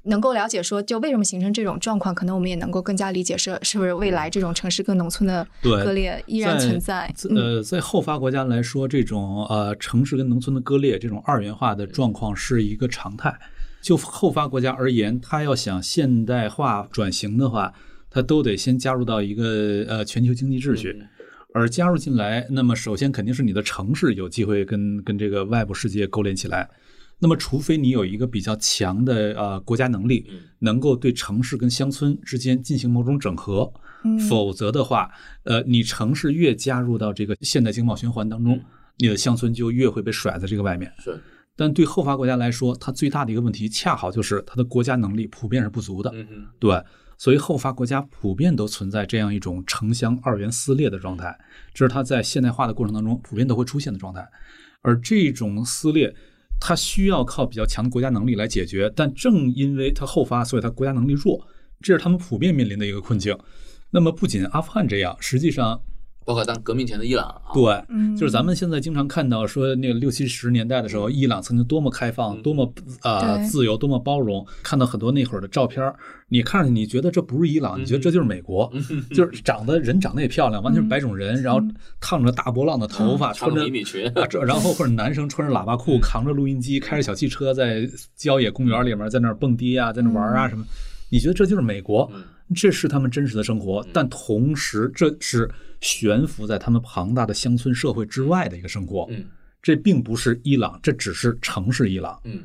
能够了解说，就为什么形成这种状况，可能我们也能够更加理解是是不是未来这种城市跟农村的，割裂依然存在。嗯呃，在后发国家来说，这种呃城市跟农村的割裂，这种二元化的状况是一个常态。就后发国家而言，它要想现代化转型的话，它都得先加入到一个呃全球经济秩序。而加入进来，那么首先肯定是你的城市有机会跟跟这个外部世界勾连起来。那么，除非你有一个比较强的呃国家能力，能够对城市跟乡村之间进行某种整合，嗯否则的话，呃，你城市越加入到这个现代经贸循环当中，你的乡村就越会被甩在这个外面。是，但对后发国家来说，它最大的一个问题，恰好就是它的国家能力普遍是不足的。嗯对，所以后发国家普遍都存在这样一种城乡二元撕裂的状态，这是它在现代化的过程当中普遍都会出现的状态。而这种撕裂，它需要靠比较强的国家能力来解决，但正因为它后发，所以它国家能力弱，这是他们普遍面临的一个困境。那么不仅阿富汗这样，实际上包括当革命前的伊朗啊，对，嗯。就是咱们现在经常看到说，那个六七十年代的时候，伊朗曾经多么开放，多么呃自由，多么包容。看到很多那会儿的照片儿，你看上去你觉得这不是伊朗，你觉得这就是美国，(laughs) 就是长得人长得也漂亮，完全是白种人，然后烫着大波浪的头发，穿穿着迷你裙然后或者男生穿着喇叭裤，扛着录音机，开着小汽车，在郊野公园里面在那儿蹦迪啊，在那玩啊什么。你觉得这就是美国？这是他们真实的生活，但同时这是悬浮在他们庞大的乡村社会之外的一个生活。嗯，这并不是伊朗，这只是城市伊朗。嗯，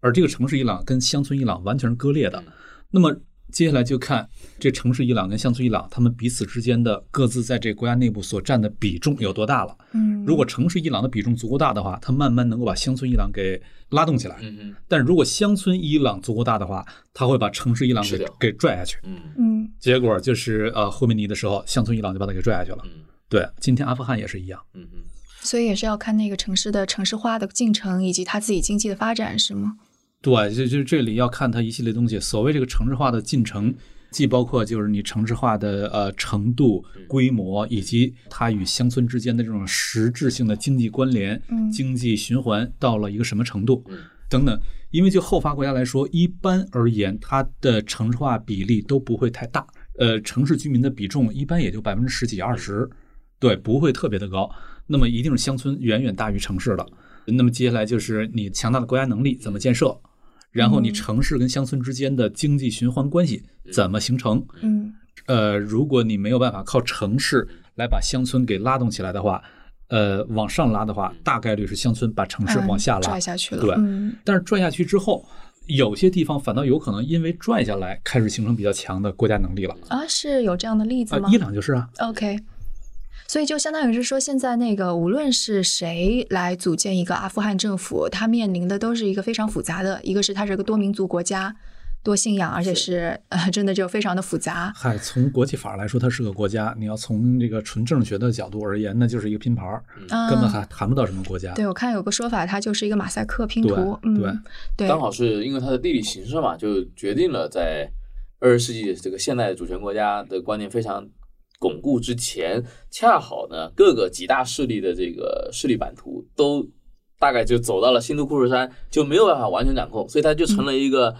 而这个城市伊朗跟乡村伊朗完全是割裂的。那么接下来就看这城市伊朗跟乡村伊朗，他们彼此之间的各自在这国家内部所占的比重有多大了。嗯，如果城市伊朗的比重足够大的话，它慢慢能够把乡村伊朗给拉动起来。嗯嗯但如果乡村伊朗足够大的话，它会把城市伊朗给给拽下去。嗯嗯结果就是呃，霍梅尼的时候，乡村伊朗就把他给拽下去了。嗯对，今天阿富汗也是一样。嗯嗯，所以也是要看那个城市的城市化的进程以及它自己经济的发展，是吗？对，就就这里要看它一系列东西。所谓这个城市化的进程，既包括就是你城市化的呃程度、规模，以及它与乡村之间的这种实质性的经济关联、嗯经济循环到了一个什么程度嗯等等。因为就后发国家来说，一般而言，它的城市化比例都不会太大，呃，城市居民的比重一般也就百分之十几二十，对，不会特别的高。那么一定是乡村远远大于城市的。那么接下来就是你强大的国家能力怎么建设，然后你城市跟乡村之间的经济循环关系怎么形成？嗯呃，如果你没有办法靠城市来把乡村给拉动起来的话，呃，往上拉的话，大概率是乡村把城市嗯往下拉，拽下去了。对，嗯。但是拽下去之后，有些地方反倒有可能因为拽下来，开始形成比较强的国家能力了。啊，是有这样的例子吗？，啊伊朗就是啊，OK，所以就相当于是说，现在那个无论是谁来组建一个阿富汗政府，它面临的都是一个非常复杂的，一个是它是一个多民族国家、多信仰，而且是呃真的就非常的复杂。嗨，从国际法来说，它是个国家；你要从这个纯政治学的角度而言，那就是一个拼盘儿，嗯根本还谈不到什么国家。对，我看有个说法，它就是一个马赛克拼对图。嗯，对对，刚好是因为它的地理形势嘛，就决定了在二十世纪这个现代主权国家的观念非常巩固之前，恰好呢各个几大势力的这个势力版图都大概就走到了新都库什山，就没有办法完全掌控，所以它就成了一个。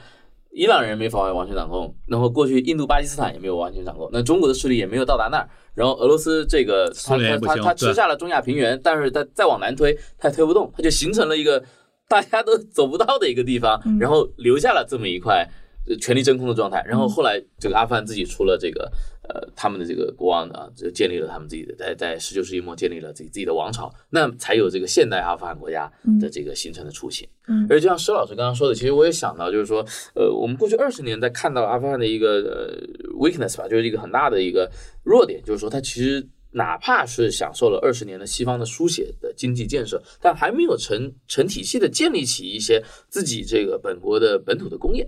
伊朗人没法完全掌控，然后过去印度、巴基斯坦也没有完全掌控，那中国的势力也没有到达那儿。然后俄罗斯这个，他他他他吃下了中亚平原，但是他再往南推，他也推不动，他就形成了一个 (laughs) 大家都走不到的一个地方，然后留下了这么一块呃权力真空的状态。然后后来这个阿富汗自己出了这个呃他们的这个国王啊，就建立了他们自己的在在十九世纪末建立了自己自己的王朝，那才有这个现代阿富汗国家的这个形成的雏形。嗯而就像施老师刚刚说的，其实我也想到，就是说，呃，我们过去二十年在看到阿富汗的一个呃 weakness 吧，就是一个很大的一个弱点，就是说它其实哪怕是享受了二十年的西方的书写的经济建设，但还没有成成体系的建立起一些自己这个本国的本土的工业。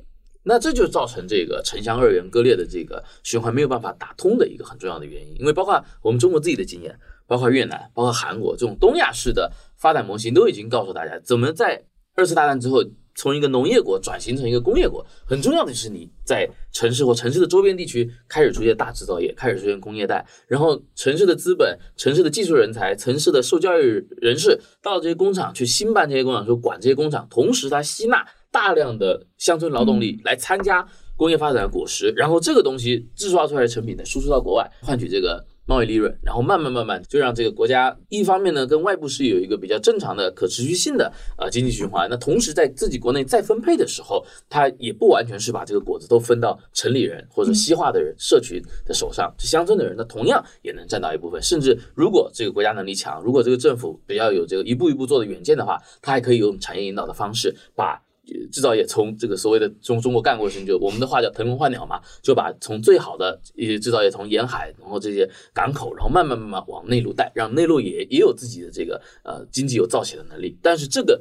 那这就造成这个城乡二元割裂的这个循环没有办法打通的一个很重要的原因，因为包括我们中国自己的经验，包括越南，包括韩国这种东亚式的发展模型，都已经告诉大家，怎么在二次大战之后从一个农业国转型成一个工业国，很重要的是你在城市或城市的周边地区开始出现大制造业，开始出现工业带，然后城市的资本、城市的技术人才、城市的受教育人士到这些工厂去兴办这些工厂，说管这些工厂，同时它吸纳大量的乡村劳动力来参加工业发展的果实，然后这个东西制造出来的成品呢，输出到国外，换取这个贸易利润，然后慢慢慢慢就让这个国家一方面呢跟外部是有一个比较正常的可持续性的呃经济循环，那同时在自己国内再分配的时候，它也不完全是把这个果子都分到城里人或者西化的人、社群的手上，这乡村的人呢同样也能占到一部分，甚至如果这个国家能力强，如果这个政府比较有这个一步一步做的远见的话，它还可以用产业引导的方式把。制造业从这个所谓的中中国干过去，就我们的话叫腾笼换鸟嘛，就把从最好的一些制造业从沿海，然后这些港口，然后慢慢慢慢往内陆带，让内陆也也有自己的这个呃经济有造血的能力。但是这个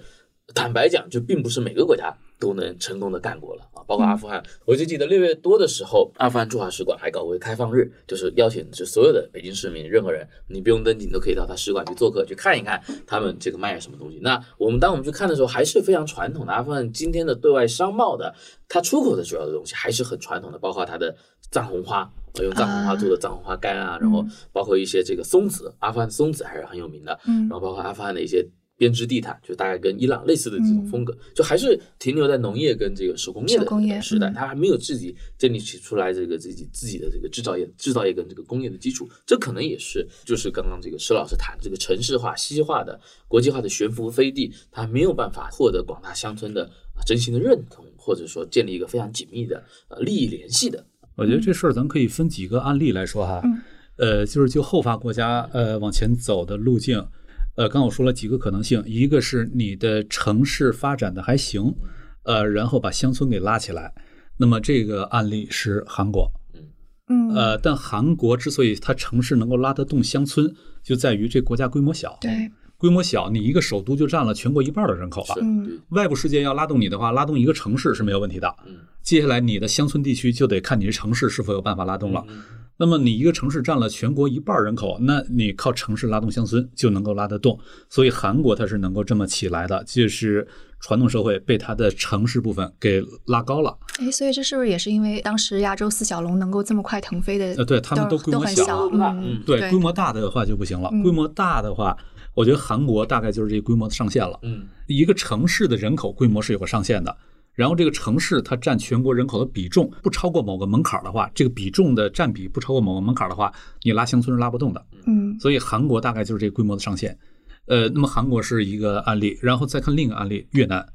坦白讲，就并不是每个国家都能成功的干过了啊，包括阿富汗。我就记得六月多的时候，阿富汗驻华使馆还搞过开放日，就是邀请就所有的北京市民，任何人你不用登记，你都可以到他使馆去做客，去看一看他们这个卖什么东西。那我们当我们去看的时候，还是非常传统的阿富汗今天的对外商贸的，它出口的主要的东西还是很传统的，包括它的藏红花，用藏红花做的藏红花干啊，然后包括一些这个松子，阿富汗松子还是很有名的，嗯然后包括阿富汗的一些。编织地毯就大概跟伊朗类似的这种风格，就还是停留在农业跟这个手工业的时代，嗯它还没有自己建立起出来这个自己自己的这个制造业、制造业跟这个工业的基础。这可能也是就是刚刚这个施老师谈这个城市化、西化的国际化的悬浮飞地，它没有办法获得广大乡村的啊真心的认同，或者说建立一个非常紧密的呃利益联系的。我觉得这事儿咱可以分几个案例来说哈，呃，就是就后发国家呃往前走的路径，呃，刚我说了几个可能性，一个是你的城市发展的还行，呃，然后把乡村给拉起来，那么这个案例是韩国，嗯。呃，但韩国之所以它城市能够拉得动乡村，就在于这国家规模小，对，规模小，你一个首都就占了全国一半的人口了。嗯外部世界要拉动你的话，拉动一个城市是没有问题的。嗯，接下来你的乡村地区就得看你的城市是否有办法拉动了。那么你一个城市占了全国一半人口，那你靠城市拉动乡村就能够拉得动。所以韩国它是能够这么起来的，就是传统社会被它的城市部分给拉高了。哎，所以这是不是也是因为当时亚洲四小龙能够这么快腾飞的？呃，对他们都规模小，很小，嗯，对，规模大的话就不行了。嗯规模大的话，我觉得韩国大概就是这个规模的上限了。嗯，一个城市的人口规模是有个上限的，然后这个城市它占全国人口的比重不超过某个门槛的话，这个比重的占比不超过某个门槛的话，你拉乡村是拉不动的。嗯，所以韩国大概就是这个规模的上限。呃，那么韩国是一个案例，然后再看另一个案例，越南。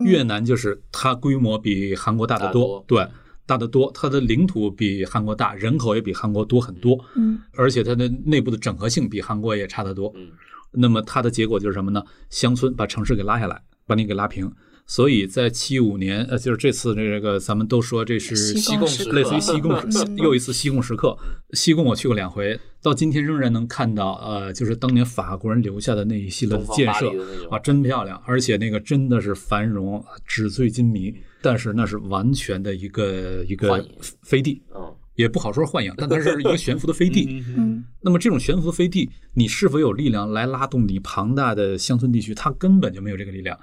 越南就是它规模比韩国大得多，对，大得多。它的领土比韩国大，人口也比韩国多很多。嗯，而且它的内部的整合性比韩国也差得多。嗯，那么它的结果就是什么呢？乡村把城市给拉下来，把你给拉平。所以在七五年，呃，就是这次这个，咱们都说这是西贡时刻类似于西贡 (laughs) 又一次西贡时刻。西贡我去过两回，到今天仍然能看到，呃，就是当年法国人留下的那一系列的建设啊，真漂亮，而且那个真的是繁荣，纸醉金迷。但是那是完全的一个一个飞地，嗯，也不好说幻影，但它是一个悬浮的飞地。(laughs) 嗯，那么这种悬浮飞地，你是否有力量来拉动你庞大的乡村地区？它根本就没有这个力量。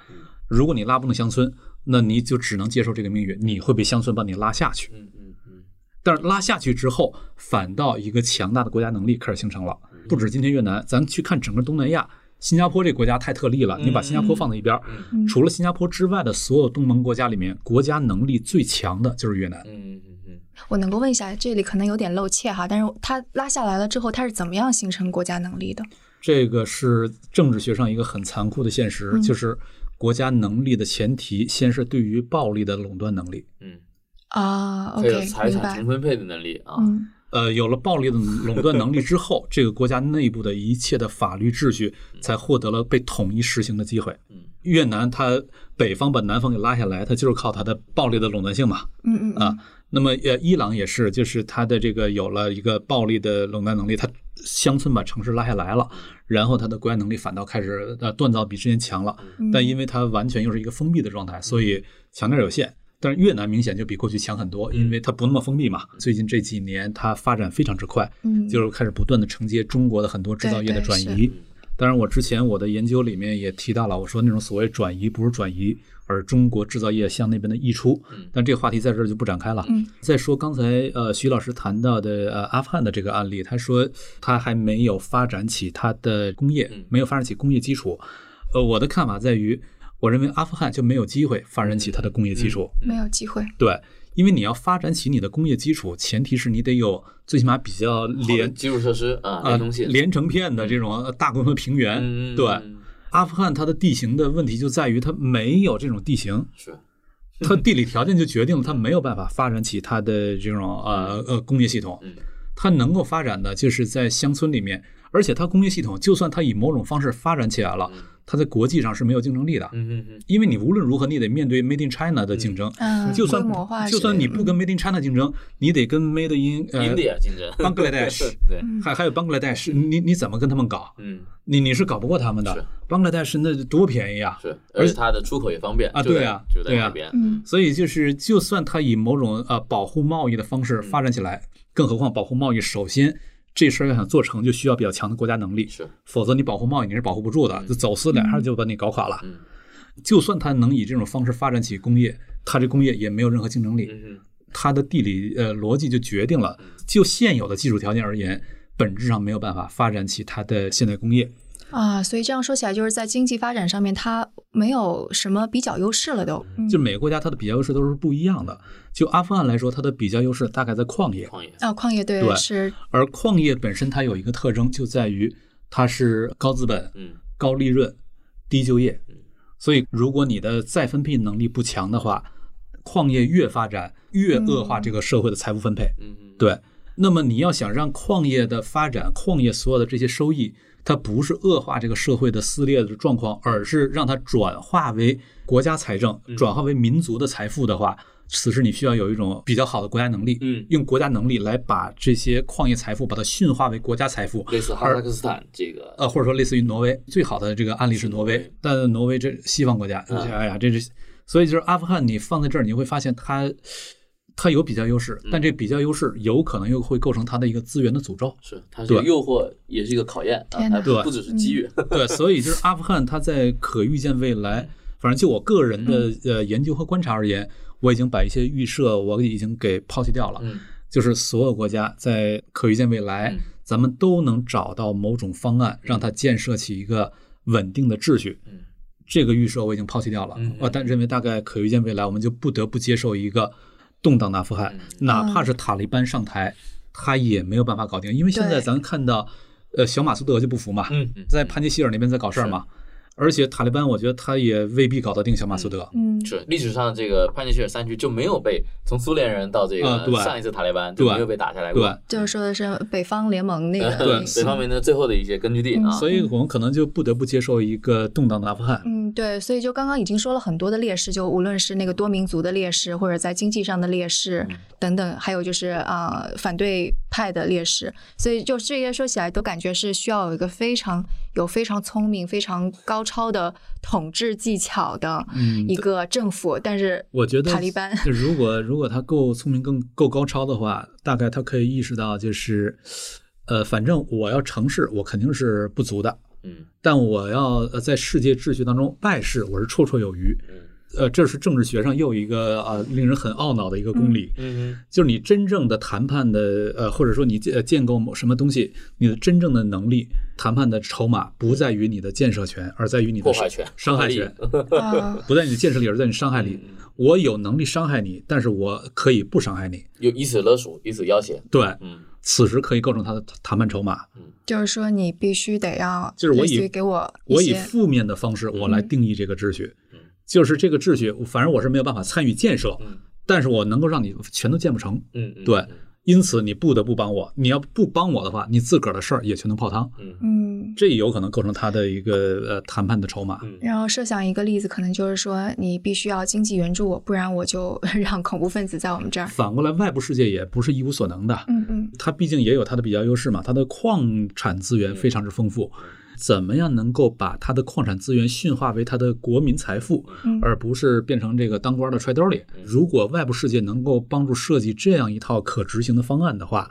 如果你拉不动乡村，那你就只能接受这个命运，你会被乡村把你拉下去。嗯嗯嗯，但是拉下去之后，反倒一个强大的国家能力开始形成了。不止今天越南，咱去看整个东南亚，新加坡这个国家太特例了。你把新加坡放在一边，嗯除了新加坡之外的所有东盟国家里面，国家能力最强的就是越南。嗯，我能够问一下，这里可能有点露怯哈，但是它拉下来了之后，它是怎么样形成国家能力的？这个是政治学上一个很残酷的现实，嗯就是国家能力的前提，先是对于暴力的垄断能力。嗯啊，OK，财产重分配的能力啊。嗯呃，有了暴力的垄断能力之后，这个国家内部的一切的法律秩序才获得了被统一实行的机会。越南它北方把南方给拉下来，它就是靠它的暴力的垄断性嘛。嗯嗯啊，那么呃，伊朗也是，就是它的这个有了一个暴力的垄断能力，它乡村把城市拉下来了，然后它的国家能力反倒开始呃锻造比之前强了嗯，但因为它完全又是一个封闭的状态，所以强点有限。但是越南明显就比过去强很多，因为它不那么封闭嘛。最近这几年它发展非常之快，嗯就是开始不断的承接中国的很多制造业的转移。当然，我之前我的研究里面也提到了，我说那种所谓转移不是转移，而中国制造业向那边的溢出。但这个话题在这儿就不展开了。嗯再说刚才呃徐老师谈到的呃阿富汗的这个案例，他说他还没有发展起他的工业，没有发展起工业基础。呃，我的看法在于，我认为阿富汗就没有机会发展起它的工业基础。没有机会。对，因为你要发展起你的工业基础，前提是你得有最起码比较连基础设施啊，啊连成片的这种呃大规模平原。嗯对，阿富汗它的地形的问题就在于它没有这种地形，是。它地理条件就决定了它没有办法发展起它的这种呃呃工业系统。它能够发展的就是在乡村里面，而且它工业系统就算它以某种方式发展起来了，它在国际上是没有竞争力的。嗯嗯嗯，因为你无论如何，你得面对 Made in China 的竞争。嗯就算就算你不跟 Made in China 竞争，你得跟 Made in 呃 India 竞争 (laughs) Bangladesh (laughs) 对，还还有 Bangladesh，你你怎么跟他们搞？嗯，你你是搞不过他们的。Bangladesh 那多便宜啊！是，而且它的出口也方便啊，对啊，就在对呀那边，嗯所以就是，就算它以某种呃保护贸易的方式发展起来，更何况保护贸易，首先这事儿要想做成，就需要比较强的国家能力，是，否则你保护贸易你是保护不住的，就走私两下就把你搞垮了。嗯，就算它能以这种方式发展起工业，它这工业也没有任何竞争力。嗯它的地理呃逻辑就决定了，就现有的技术条件而言，本质上没有办法发展起它的现代工业。啊，所以这样说起来，就是在经济发展上面，它没有什么比较优势了都。嗯就每个国家它的比较优势都是不一样的。就阿富汗来说，它的比较优势大概在矿业。矿业啊，矿业对对是而矿业本身它有一个特征，就在于它是高资本、嗯高利润、低就业。所以，如果你的再分配能力不强的话，矿业越发展越恶化这个社会的财富分配。嗯对。那么你要想让矿业的发展，矿业所有的这些收益，它不是恶化这个社会的撕裂的状况，而是让它转化为国家财政，嗯。转化为民族的财富的话，此时你需要有一种比较好的国家能力，嗯，用国家能力来把这些矿业财富把它驯化为国家财富，类似哈而萨克斯坦这个，呃，或者说类似于挪威，最好的这个案例是挪威，但挪威这西方国家，嗯哎呀，这是，所以就是阿富汗，你放在这儿，你会发现它它有比较优势，但这比较优势有可能又会构成它的一个资源的诅咒。是它是一个对诱惑，也是一个考验啊，它对不只是机遇，对，所以就是阿富汗，它在可预见未来，反正就我个人的呃研究和观察而言，我已经把一些预设我已经给抛弃掉了。嗯，就是所有国家在可预见未来，咱们都能找到某种方案，让它建设起一个稳定的秩序。嗯，这个预设我已经抛弃掉了。我但认为大概可预见未来，我们就不得不接受一个动荡的阿富汗，哪怕是塔利班上台，他也没有办法搞定，因为现在咱看到，呃，小马苏德就不服嘛，嗯。在潘杰希尔那边在搞事儿嘛，而且塔利班我觉得他也未必搞得定小马苏德。嗯，是历史上这个潘杰希尔山区就没有被从苏联人到这个上一次塔利班就对没有被打下来过，对。就是说的是北方联盟那个对北方面的最后的一些根据地啊，所以我们可能就不得不接受一个动荡的阿富汗。嗯，对，所以就刚刚已经说了很多的劣势，就无论是那个多民族的劣势，或者在经济上的劣势等等，还有就是啊、呃反对派的劣势，所以就这些说起来都感觉是需要有一个非常有非常聪明、非常高超的统治技巧的嗯一个政府，但是我觉得塔利班如果如果他够聪明、更够高超的话，大概他可以意识到，就是，呃，反正我要成事，我肯定是不足的，嗯，但我要呃在世界秩序当中败事，我是绰绰有余。呃，这是政治学上又一个啊、呃令人很懊恼的一个公理，嗯就是你真正的谈判的呃，或者说你建建构某什么东西，你的真正的能力、谈判的筹码不在于你的建设权，而在于你的破坏权伤害权。啊 (laughs) 不在你的建设里，而在你伤害里。我有能力伤害你，但是我可以不伤害你。有以此勒索，以此要挟，对，嗯，此时可以构成他的谈判筹码。就是说你必须得要，就是我以给我我以负面的方式，我来定义这个秩序。就是这个秩序，反正我是没有办法参与建设，但是我能够让你全都建不成。嗯嗯对，因此你不得不帮我。你要不帮我的话，你自个儿的事儿也全都泡汤。嗯，这有可能构成他的一个呃谈判的筹码。然后设想一个例子，可能就是说你必须要经济援助我，不然我就 (laughs) 让恐怖分子在我们这儿。反过来，外部世界也不是一无所能的。嗯嗯，它毕竟也有它的比较优势嘛，它的矿产资源非常之丰富。怎么样能够把它的矿产资源驯化为它的国民财富，嗯而不是变成这个当官的揣兜里？如果外部世界能够帮助设计这样一套可执行的方案的话，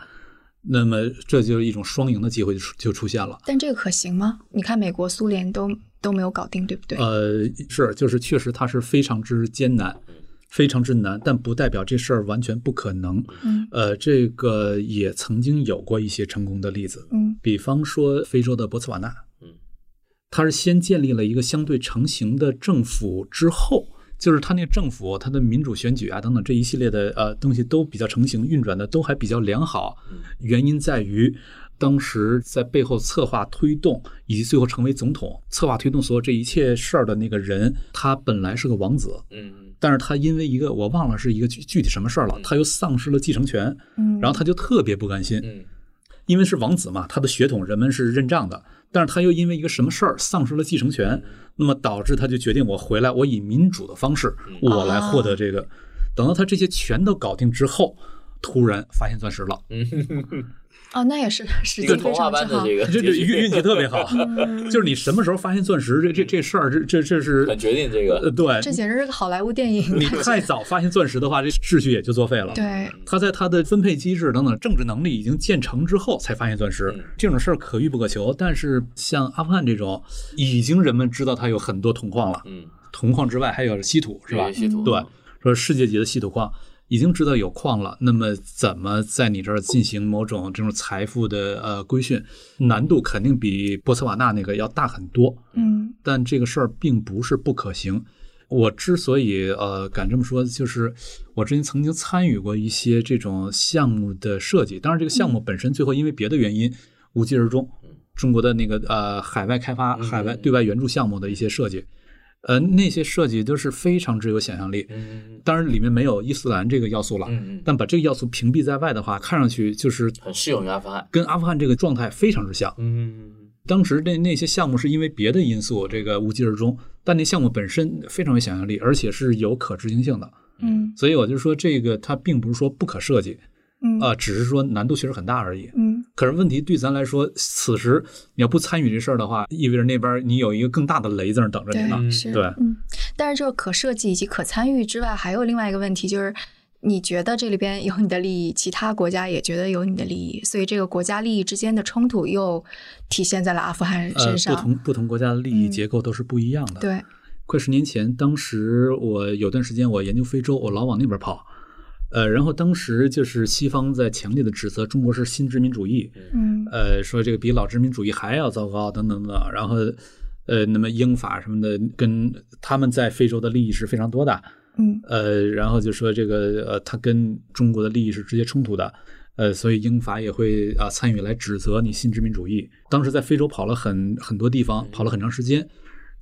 那么这就是一种双赢的机会就出就出现了。但这个可行吗？你看美国、苏联都都没有搞定，对不对？呃，是，就是确实它是非常之艰难，非常之难，但不代表这事儿完全不可能。嗯呃，这个也曾经有过一些成功的例子，嗯比方说非洲的博茨瓦纳，嗯，它是先建立了一个相对成型的政府之后。就是他那个政府，他的民主选举啊等等这一系列的呃东西都比较成型，运转的都还比较良好。原因在于，当时在背后策划推动以及最后成为总统、策划推动所有这一切事儿的那个人，他本来是个王子，嗯。但是他因为一个我忘了是一个具具体什么事儿了，他又丧失了继承权，嗯。然后他就特别不甘心，嗯，因为是王子嘛，他的血统人们是认账的，但是他又因为一个什么事儿丧失了继承权，那么导致他就决定我回来，我以民主的方式我来获得这个。等到他这些全都搞定之后，突然发现钻石了，(laughs) 哦，那也是时一个机非童话常之好。般的这个这这运运气特别好，(laughs) 就是你什么时候发现钻石，这这这事儿，这这这是很决定这个呃对，这简直是个好莱坞电影。你太早发现钻石的话，这秩序也就作废了。对，他在他的分配机制等等政治能力已经建成之后，才发现钻石，这种事儿可遇不可求。但是像阿富汗这种，已经人们知道它有很多铜矿了，嗯，铜矿之外还有稀土，是吧？稀土对，说世界级的稀土矿。已经知道有矿了，那么怎么在你这儿进行某种这种财富的呃规训，难度肯定比波茨瓦纳那个要大很多。嗯但这个事儿并不是不可行。我之所以呃敢这么说，就是我之前曾经参与过一些这种项目的设计，当然这个项目本身最后因为别的原因无疾而终。中国的那个呃海外开发、海外对外援助项目的一些设计，呃那些设计都是非常之有想象力。当然里面没有伊斯兰这个要素了，嗯嗯但把这个要素屏蔽在外的话，看上去就是很适用于阿富汗，跟阿富汗这个状态非常之像。嗯，当时那那些项目是因为别的因素这个无疾而终，但那项目本身非常有想象力，而且是有可执行性的。嗯所以我就说这个它并不是说不可设计，嗯啊、只是说难度确实很大而已。嗯可是问题对咱来说，此时你要不参与这事儿的话，意味着那边你有一个更大的雷在那等着你呢。对是对，嗯，但是这个可设计以及可参与之外，还有另外一个问题，就是你觉得这里边有你的利益，其他国家也觉得有你的利益，所以这个国家利益之间的冲突又体现在了阿富汗呃，身上。不同不同国家的利益嗯结构都是不一样的。对，快十年前，当时我有段时间我研究非洲，我老往那边跑，呃，然后当时就是西方在强烈的指责中国是新殖民主义，嗯呃，说这个比老殖民主义还要糟糕，等等等，然后，呃，那么英法什么的跟他们在非洲的利益是非常多的，嗯呃，然后就说这个呃，它跟中国的利益是直接冲突的，呃，所以英法也会啊、参与来指责你新殖民主义。当时在非洲跑了很很多地方，跑了很长时间，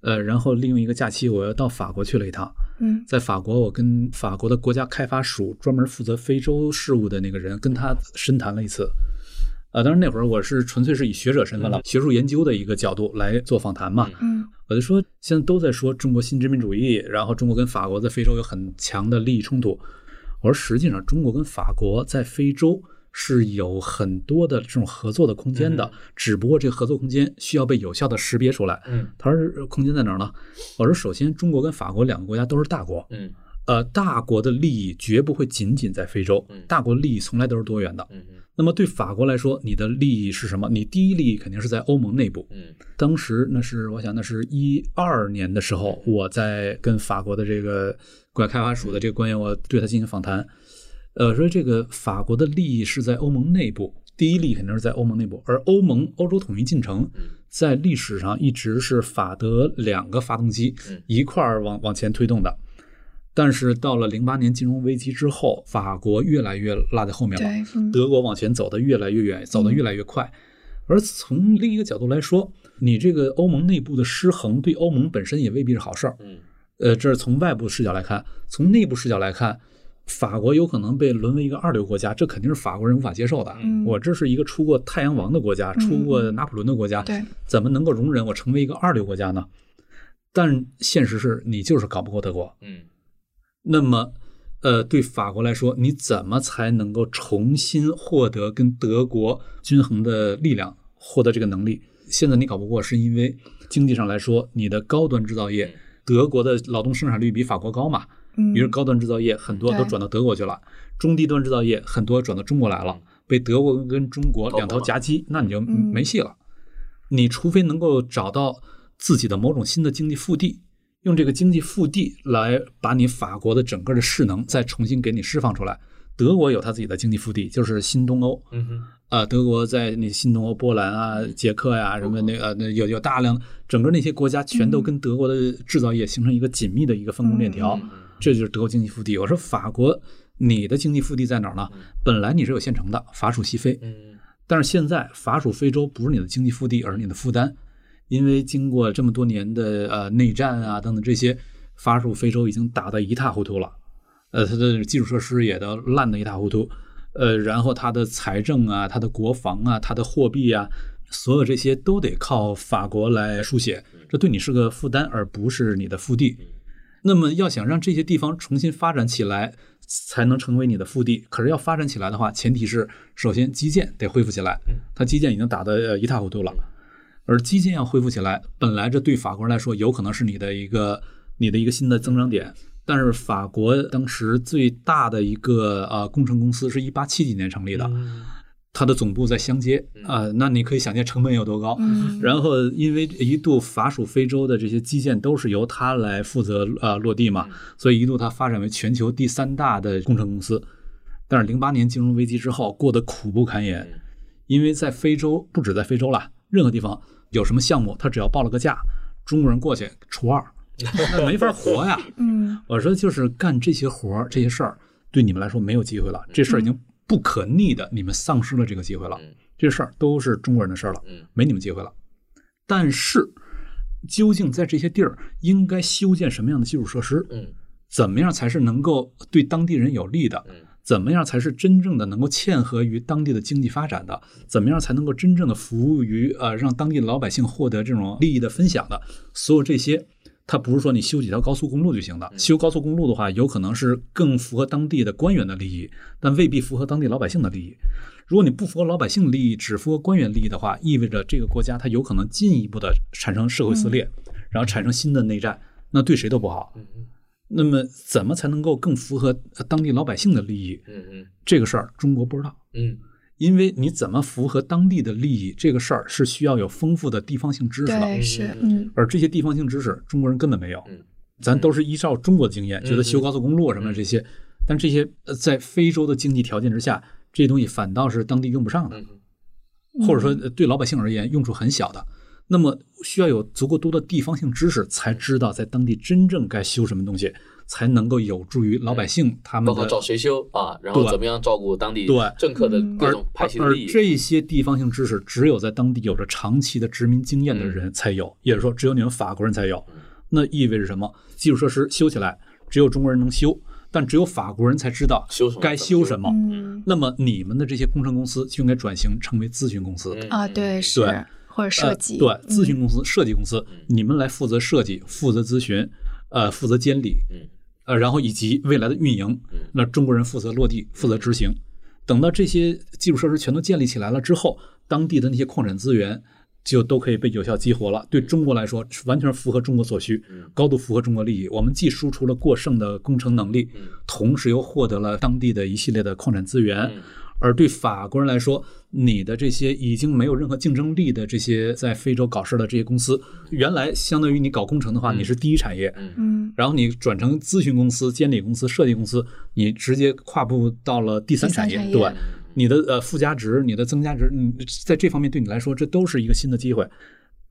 呃，然后利用一个假期，我又到法国去了一趟。嗯在法国，我跟法国的国家开发署专门负责非洲事务的那个人跟他深谈了一次。呃，当然那会儿我是纯粹是以学者身份了，学术研究的一个角度来做访谈嘛。嗯我就说，现在都在说中国新殖民主义，然后中国跟法国在非洲有很强的利益冲突。我说，实际上中国跟法国在非洲是有很多的这种合作的空间的，只不过这个合作空间需要被有效的识别出来。嗯，他说空间在哪儿呢？我说，首先中国跟法国两个国家都是大国，嗯呃，大国的利益绝不会仅仅在非洲，嗯大国利益从来都是多元的。嗯那么对法国来说，你的利益是什么？你第一利益肯定是在欧盟内部。嗯，当时那是我想那是一二年的时候，我在跟法国的这个国家开发署的这个官员，我对他进行访谈。呃，说这个法国的利益是在欧盟内部，第一利益肯定是在欧盟内部，而欧盟欧洲统一进程在历史上一直是法德两个发动机一块儿往往前推动的。但是到了零八年金融危机之后，法国越来越落在后面了，嗯德国往前走的越来越远，走的越来越快。而从另一个角度来说，你这个欧盟内部的失衡对欧盟本身也未必是好事儿。嗯，呃，这是从外部视角来看，从内部视角来看，法国有可能被沦为一个二流国家，这肯定是法国人无法接受的。嗯我这是一个出过太阳王的国家，嗯出过拿破仑的国家，对，怎么能够容忍我成为一个二流国家呢？但现实是你就是搞不过德国。嗯，那么，呃，对法国来说，你怎么才能够重新获得跟德国均衡的力量，获得这个能力？现在你搞不过，是因为经济上来说，你的高端制造业，德国的劳动生产率比法国高嘛，嗯于是高端制造业很多都转到德国去了，中低端制造业很多转到中国来了，被德国跟中国两头夹击，那你就嗯没戏了。你除非能够找到自己的某种新的经济腹地，用这个经济腹地来把你法国的整个的势能再重新给你释放出来。德国有它自己的经济腹地，就是新东欧。嗯哼，啊，德国在那新东欧，波兰啊、捷克呀、什么那个那有有大量整个那些国家全都跟德国的制造业形成一个紧密的一个分工链条，这就是德国经济腹地。我说法国，你的经济腹地在哪儿呢？本来你是有现成的，法属西非，嗯，但是现在法属非洲不是你的经济腹地，而是你的负担，因为经过这么多年的呃内战啊等等这些，法属非洲已经打得一塌糊涂了，呃，它的基础设施也都烂得一塌糊涂，呃，然后它的财政啊、它的国防啊、它的货币啊，所有这些都得靠法国来书写，这对你是个负担，而不是你的腹地。那么要想让这些地方重新发展起来，才能成为你的腹地。可是要发展起来的话，前提是首先基建得恢复起来，它基建已经打得呃一塌糊涂了，而基建要恢复起来，本来这对法国人来说有可能是你的一个你的一个新的增长点。但是法国当时最大的一个呃工程公司是一八七几年成立的，它的总部在香街啊、那你可以想见成本有多高。嗯。然后因为一度法属非洲的这些基建都是由它来负责呃落地嘛，所以一度它发展为全球第三大的工程公司。但是零八年金融危机之后过得苦不堪言，因为在非洲不止在非洲了，任何地方有什么项目，他只要报了个价，中国人过去除二，(laughs) 那没法活呀。嗯。我说就是干这些活儿、这些事儿，对你们来说没有机会了，这事儿已经不可逆的，你们丧失了这个机会了。这事儿都是中国人的事儿了，没你们机会了。但是，究竟在这些地儿应该修建什么样的基础设施？嗯，怎么样才是能够对当地人有利的？怎么样才是真正的能够嵌合于当地的经济发展的？怎么样才能够真正的服务于呃让当地老百姓获得这种利益的分享的？所有这些，它不是说你修几条高速公路就行了。修高速公路的话，有可能是更符合当地的官员的利益，但未必符合当地老百姓的利益。如果你不符合老百姓利益，只符合官员利益的话，意味着这个国家它有可能进一步的产生社会撕裂，然后产生新的内战，那对谁都不好。那么怎么才能够更符合呃当地老百姓的利益？嗯嗯这个事儿中国不知道。嗯，因为你怎么符合当地的利益，这个事儿是需要有丰富的地方性知识的。是嗯。而这些地方性知识，中国人根本没有。咱都是依照中国的经验，觉得修高速公路啊什么的这些，但这些呃在非洲的经济条件之下，这些东西反倒是当地用不上的，或者说呃对老百姓而言用处很小的。那么需要有足够多的地方性知识，才知道在当地真正该修什么东西，才能够有助于老百姓他们的包括找谁修啊，然后怎么样照顾当地对政客的各种派系利益。这些地方性知识，只有在当地有着长期的殖民经验的人才有，也就是说，只有你们法国人才有。那意味着什么？基础设施修起来，只有中国人能修，但只有法国人才知道修该修什么。嗯那么你们的这些工程公司就应该转型成为咨询公司。啊，对是，或者设计，呃对，咨询公司、设计公司，你们来负责设计、负责咨询，呃，负责监理，呃，然后以及未来的运营。那中国人负责落地、负责执行。等到这些基础设施全都建立起来了之后，当地的那些矿产资源就都可以被有效激活了。对中国来说，完全符合中国所需，高度符合中国利益。我们既输出了过剩的工程能力，同时又获得了当地的一系列的矿产资源。而对法国人来说，你的这些已经没有任何竞争力的这些在非洲搞事的这些公司，原来相当于你搞工程的话，你是第一产业，嗯然后你转成咨询公司、监理公司、设计公司，你直接跨步到了第三产业，第三产业对，你的呃附加值、你的增加值，嗯，在这方面对你来说，这都是一个新的机会。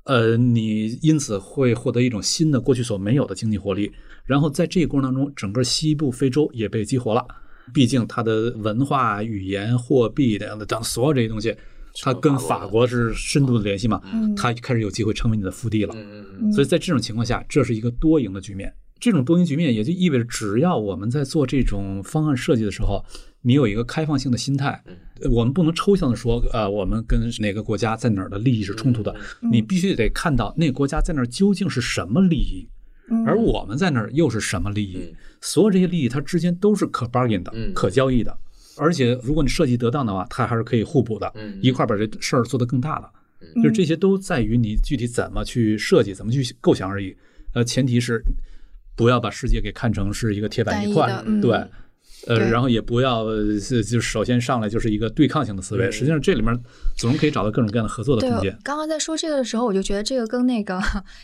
呃，你因此会获得一种新的过去所没有的经济活力，然后在这个过程当中，整个西部非洲也被激活了。毕竟它的文化、语言、货币等等等所有这些东西，它跟法国是深度的联系嘛，嗯。它开始有机会成为你的腹地了。嗯所以在这种情况下，这是一个多赢的局面。这种多赢局面也就意味着，只要我们在做这种方案设计的时候，你有一个开放性的心态，我们不能抽象的说，呃，我们跟哪个国家在哪儿的利益是冲突的，你必须得看到那个国家在那儿究竟是什么利益，而我们在那儿又是什么利益，所有这些利益它之间都是可 bargain 的、可交易的，而且如果你设计得当的话，它还是可以互补的，一块把这事儿做得更大的。就是这些都在于你具体怎么去设计、怎么去构想而已。呃，前提是不要把世界给看成是一个铁板一块，对。呃，然后也不要是就首先上来就是一个对抗性的思维。实际上这里面总是可以找到各种各样的合作的空间。刚刚在说这个的时候，我就觉得这个跟那个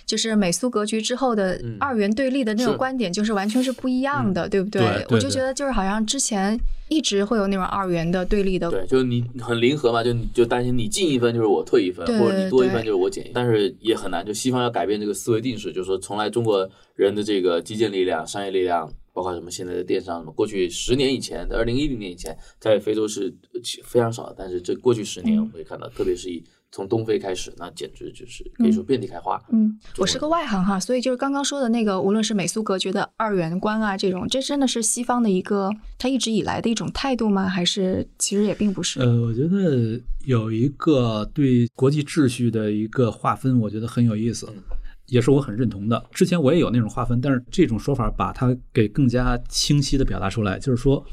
就是美苏格局之后的二元对立的那个观点，就是完全是不一样的，对不对？我就觉得就是好像之前一直会有那种二元的对立的。对，就是你很零和嘛，就你就担心你进一分就是我退一分，或者你多一分就是我减一分。但是也很难，就西方要改变这个思维定式，就是说从来中国人的这个基建力量、商业力量。包括什么现在的电商什么，过去十年以前，二零一零年以前，在非洲是非常少的。但是这过去十年，我们会看到，特别是以从东非开始，那简直就是可以说遍地开花。嗯，我是个外行哈，所以就是刚刚说的那个，无论是美苏隔绝的二元观啊，这种，这真的是西方的一个他一直以来的一种态度吗？还是其实也并不是？呃，我觉得有一个对国际秩序的一个划分，我觉得很有意思。也是我很认同的。之前我也有那种划分，但是这种说法把它给更加清晰的表达出来，就是说，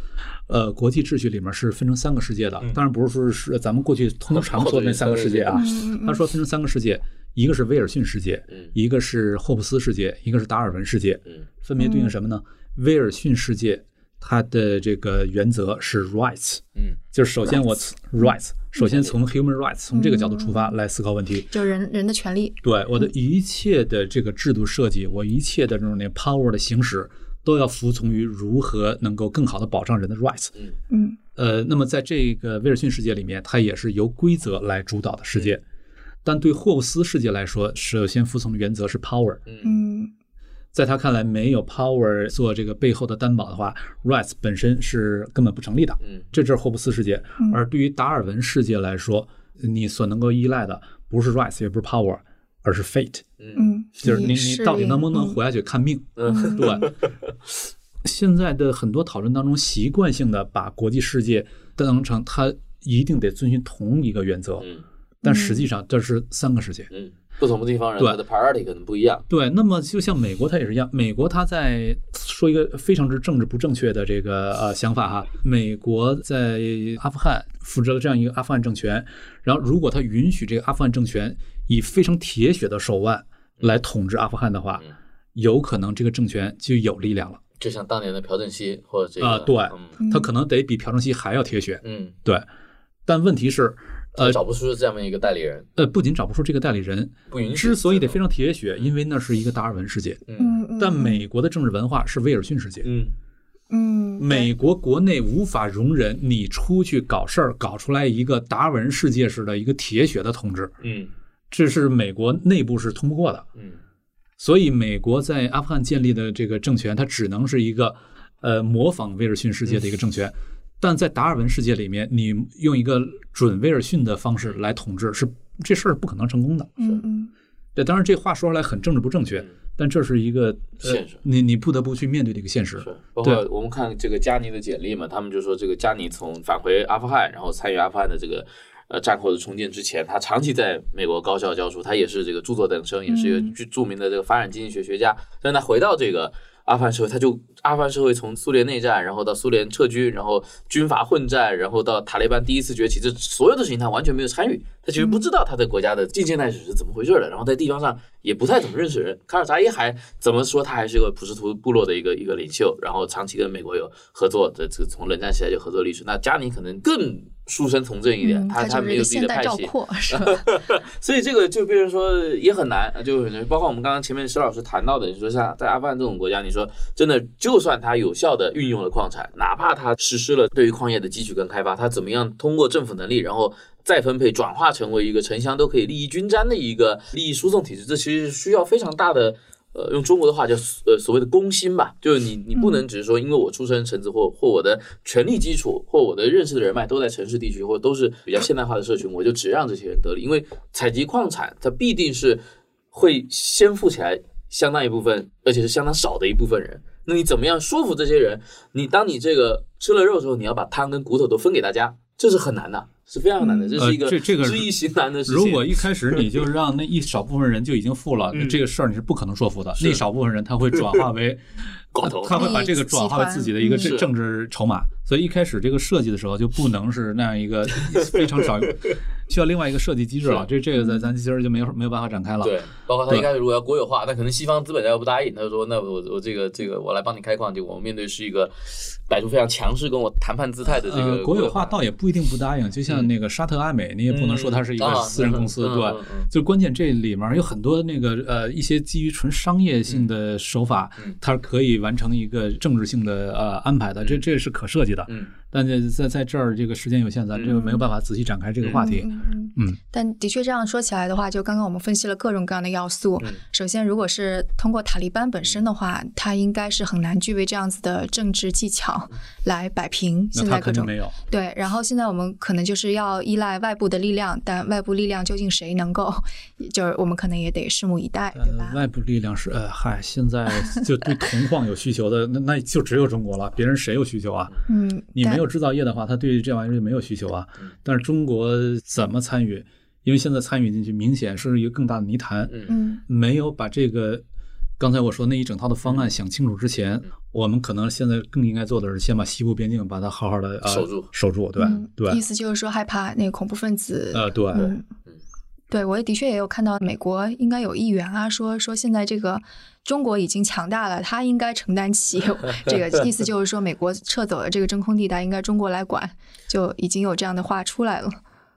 呃，国际秩序里面是分成三个世界的。当然不是说是咱们过去通常说的那三个 (laughs) 世界啊。他说分成三个世界，一个是威尔逊世界，一个是霍布斯世界，一个是达尔文世界。分别对应什么呢？威尔逊世界它的这个原则是 rights，嗯，就是首先我 rights。首先从 human rights 从这个角度出发来思考问题，就人人的权利。对我的一切的这个制度设计，我一切的这种那 power 的行使，都要服从于如何能够更好的保障人的 rights。嗯嗯。呃，那么在这个威尔逊世界里面，它也是由规则来主导的世界，但对霍布斯世界来说，首先服从的原则是 power。嗯。在他看来，没有 power 做这个背后的担保的话，rights 本身是根本不成立的。嗯，这就是霍布斯世界。而对于达尔文世界来说，你所能够依赖的不是 rights，也不是 power，而是 fate。嗯，就是你你到底能不能活下去，看命。嗯，对。现在的很多讨论当中，习惯性的把国际世界当成它一定得遵循同一个原则。嗯，但实际上这是三个世界。嗯。不同的地方人，他的 priority 可能不一样。对，那么就像美国，它也是一样。美国它在说一个非常之政治不正确的这个呃想法哈。美国在阿富汗扶植了这样一个阿富汗政权，然后如果他允许这个阿富汗政权以非常铁血的手腕来统治阿富汗的话，有可能这个政权就有力量了。就像当年的朴正熙或者这个啊，对，他可能得比朴正熙还要铁血。嗯，对。但问题是。呃，找不出这样的一个代理人。呃，不仅找不出这个代理人，不允许。之所以得非常铁血，因为那是一个达尔文世界。嗯但美国的政治文化是威尔逊世界。嗯嗯。美国国内无法容忍你出去搞事儿，搞出来一个达尔文世界式的一个铁血的统治。嗯。这是美国内部是通不过的。嗯。所以，美国在阿富汗建立的这个政权，它只能是一个呃模仿威尔逊世界的一个政权。但在达尔文世界里面，你用一个准威尔逊的方式来统治，是这事儿不可能成功的。嗯嗯，对，当然这话说出来很政治不正确，但这是一个现实，你你不得不去面对的一个现实。包括我们看这个加尼的简历嘛，他们就说这个加尼从返回阿富汗，然后参与阿富汗的这个呃战后的重建之前，他长期在美国高校教书，他也是这个著作等身，也是一个著著名的这个发展经济学学家。但他回到这个。阿富汗社会，他就阿富汗社会从苏联内战，然后到苏联撤军，然后军阀混战，然后到塔利班第一次崛起，这所有的事情他完全没有参与，他其实不知道他的国家的近现代史是怎么回事的，然后在地方上也不太怎么认识人。卡尔扎伊还怎么说，他还是个普什图部落的一个一个领袖，然后长期跟美国有合作的，这从冷战时代就合作历史。那加尼可能更。书生从政一点，他他没有自己的派系 (laughs) (laughs) 所以这个就比如说也很难，就包括我们刚刚前面石老师谈到的，你说像在阿富汗这种国家，你说真的，就算他有效的运用了矿产，哪怕他实施了对于矿业的汲取跟开发，他怎么样通过政府能力，然后再分配转化成为一个城乡都可以利益均沾的一个利益输送体制，这其实需要非常大的。呃，用中国的话叫呃所谓的公心吧，就是你你不能只是说因为我出身城子或或我的权力基础或我的认识的人脉都在城市地区或都是比较现代化的社群，我就只让这些人得利，因为采集矿产它必定是会先富起来相当一部分，而且是相当少的一部分人。那你怎么样说服这些人？你当你这个吃了肉之后，你要把汤跟骨头都分给大家，这是很难的，是非常难的，这是一个呃这这个知易行难的事情。如果一开始你就让那一少部分人就已经富了，嗯这个事儿你是不可能说服的。那少部分人他会转化为寡头他会把这个转化为自己的一个政政治筹码。所以一开始这个设计的时候就不能是那样一个 (laughs) 非常少，需要另外一个设计机制了。这这个咱咱今儿就没有没有办法展开了。对，包括他一开始如果要国有化，那可能西方资本家又不答应，他就说那我我这个这个我来帮你开矿，就我们面对是一个摆出非常强势跟我谈判姿态的这个呃，国有化倒也不一定不答应，就像那个沙特阿美，你也不能说它是一个啊私人公司，对吧嗯嗯嗯？就关键这里面有很多那个呃一些基于纯商业性的手法，嗯它可以完成一个政治性的呃安排的，这这是可设计的。嗯，但是在在这儿这个时间有限，咱这个没有办法仔细展开这个话题。嗯但的确这样说起来的话，就刚刚我们分析了各种各样的要素。嗯首先，如果是通过塔利班本身的话，它应该是很难具备这样子的政治技巧来摆平现在各种肯定没有。对，然后现在我们可能就是要依赖外部的力量，但外部力量究竟谁能够，(laughs) 就是我们可能也得拭目以待，对吧？呃外部力量是呃，嗨，现在就对铜矿有需求的，那那就只有中国了，别人谁有需求啊？嗯，你没有制造业的话，他对这玩意儿就没有需求啊。嗯但是中国怎么参与？因为现在参与进去，明显是一个更大的泥潭。嗯，没有把这个刚才我说那一整套的方案想清楚之前，嗯我们可能现在更应该做的是先把西部边境把它好好的、呃、守住守住，对、嗯对。意思就是说害怕那个恐怖分子。呃，对，嗯，对我也的确也有看到美国应该有议员啊说说现在这个中国已经强大了，他应该承担起 (laughs) 这个 (laughs) 意思就是说美国撤走了这个真空地带，应该中国来管，就已经有这样的话出来了。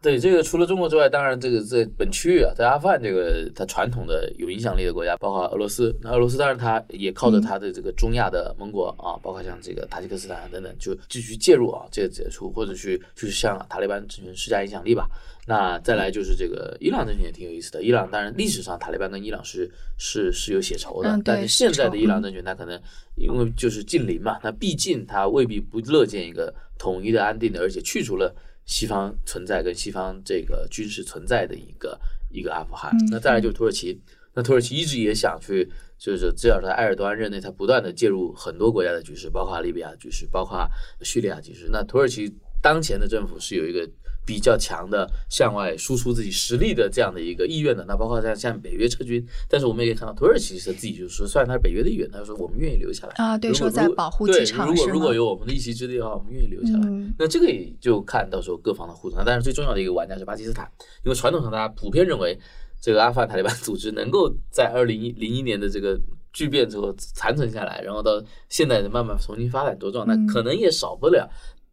对这个除了中国之外，当然这个在本区域啊，在阿富汗这个它传统的有影响力的国家，包括俄罗斯。那俄罗斯当然它也靠着它的这个中亚的盟国啊，包括像这个塔吉克斯坦等等，就继续介入啊，这个解除或者去去向塔利班政权施加影响力吧。那再来就是这个伊朗政权也挺有意思的。伊朗当然历史上塔利班跟伊朗是是是有血仇的，嗯但是现在的伊朗政权它可能因为就是近邻嘛，那毕竟它未必不乐见一个统一的、安定的，而且去除了西方存在跟西方这个军事存在的一个一个阿富汗。嗯那再来就是土耳其，那土耳其一直也想去，就是至少在埃尔多安任内，他不断的介入很多国家的局势，包括利比亚局势，包括叙利亚局势。那土耳其当前的政府是有一个比较强的向外输出自己实力的这样的一个意愿的。那包括像像北约撤军，但是我们也可以看到土耳其是自己就说，虽然他是北约的一员，他说我们愿意留下来啊对说在保护对机场如果如果有我们的一席之地的话，我们愿意留下来。嗯那这个也就看到时候各方的互动。但是最重要的一个玩家是巴基斯坦，因为传统上大家普遍认为，这个阿富汗塔利班组织能够在二零零一年的这个巨变之后残存下来，然后到现在的慢慢重新发展茁壮，那嗯可能也少不了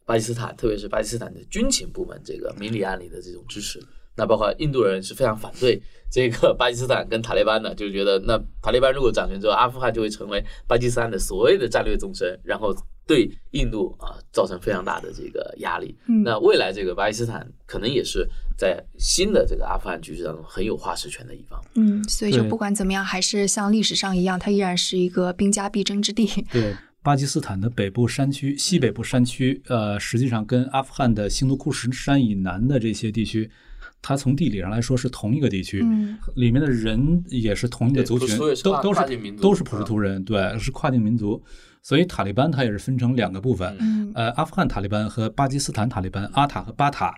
巴基斯坦，特别是巴基斯坦的军情部门这个明里暗里的这种支持。那包括印度人是非常反对这个 (laughs) 巴基斯坦跟塔利班的，就觉得那塔利班如果掌权之后，阿富汗就会成为巴基斯坦的所谓的战略纵深，然后对印度啊造成非常大的这个压力。嗯那未来这个巴基斯坦可能也是在新的这个阿富汗局势当中很有话事权的一方。嗯，所以就不管怎么样，还是像历史上一样，它依然是一个兵家必争之地。对，巴基斯坦的北部山区、西北部山区，呃，实际上跟阿富汗的兴都库什山以南的这些地区，它从地理上来说是同一个地区，嗯里面的人也是同一个族群都都跨境民族是都是普什图人，对，是跨境民族。所以塔利班它也是分成两个部分，嗯呃，阿富汗塔利班和巴基斯坦塔利班，阿塔和巴塔。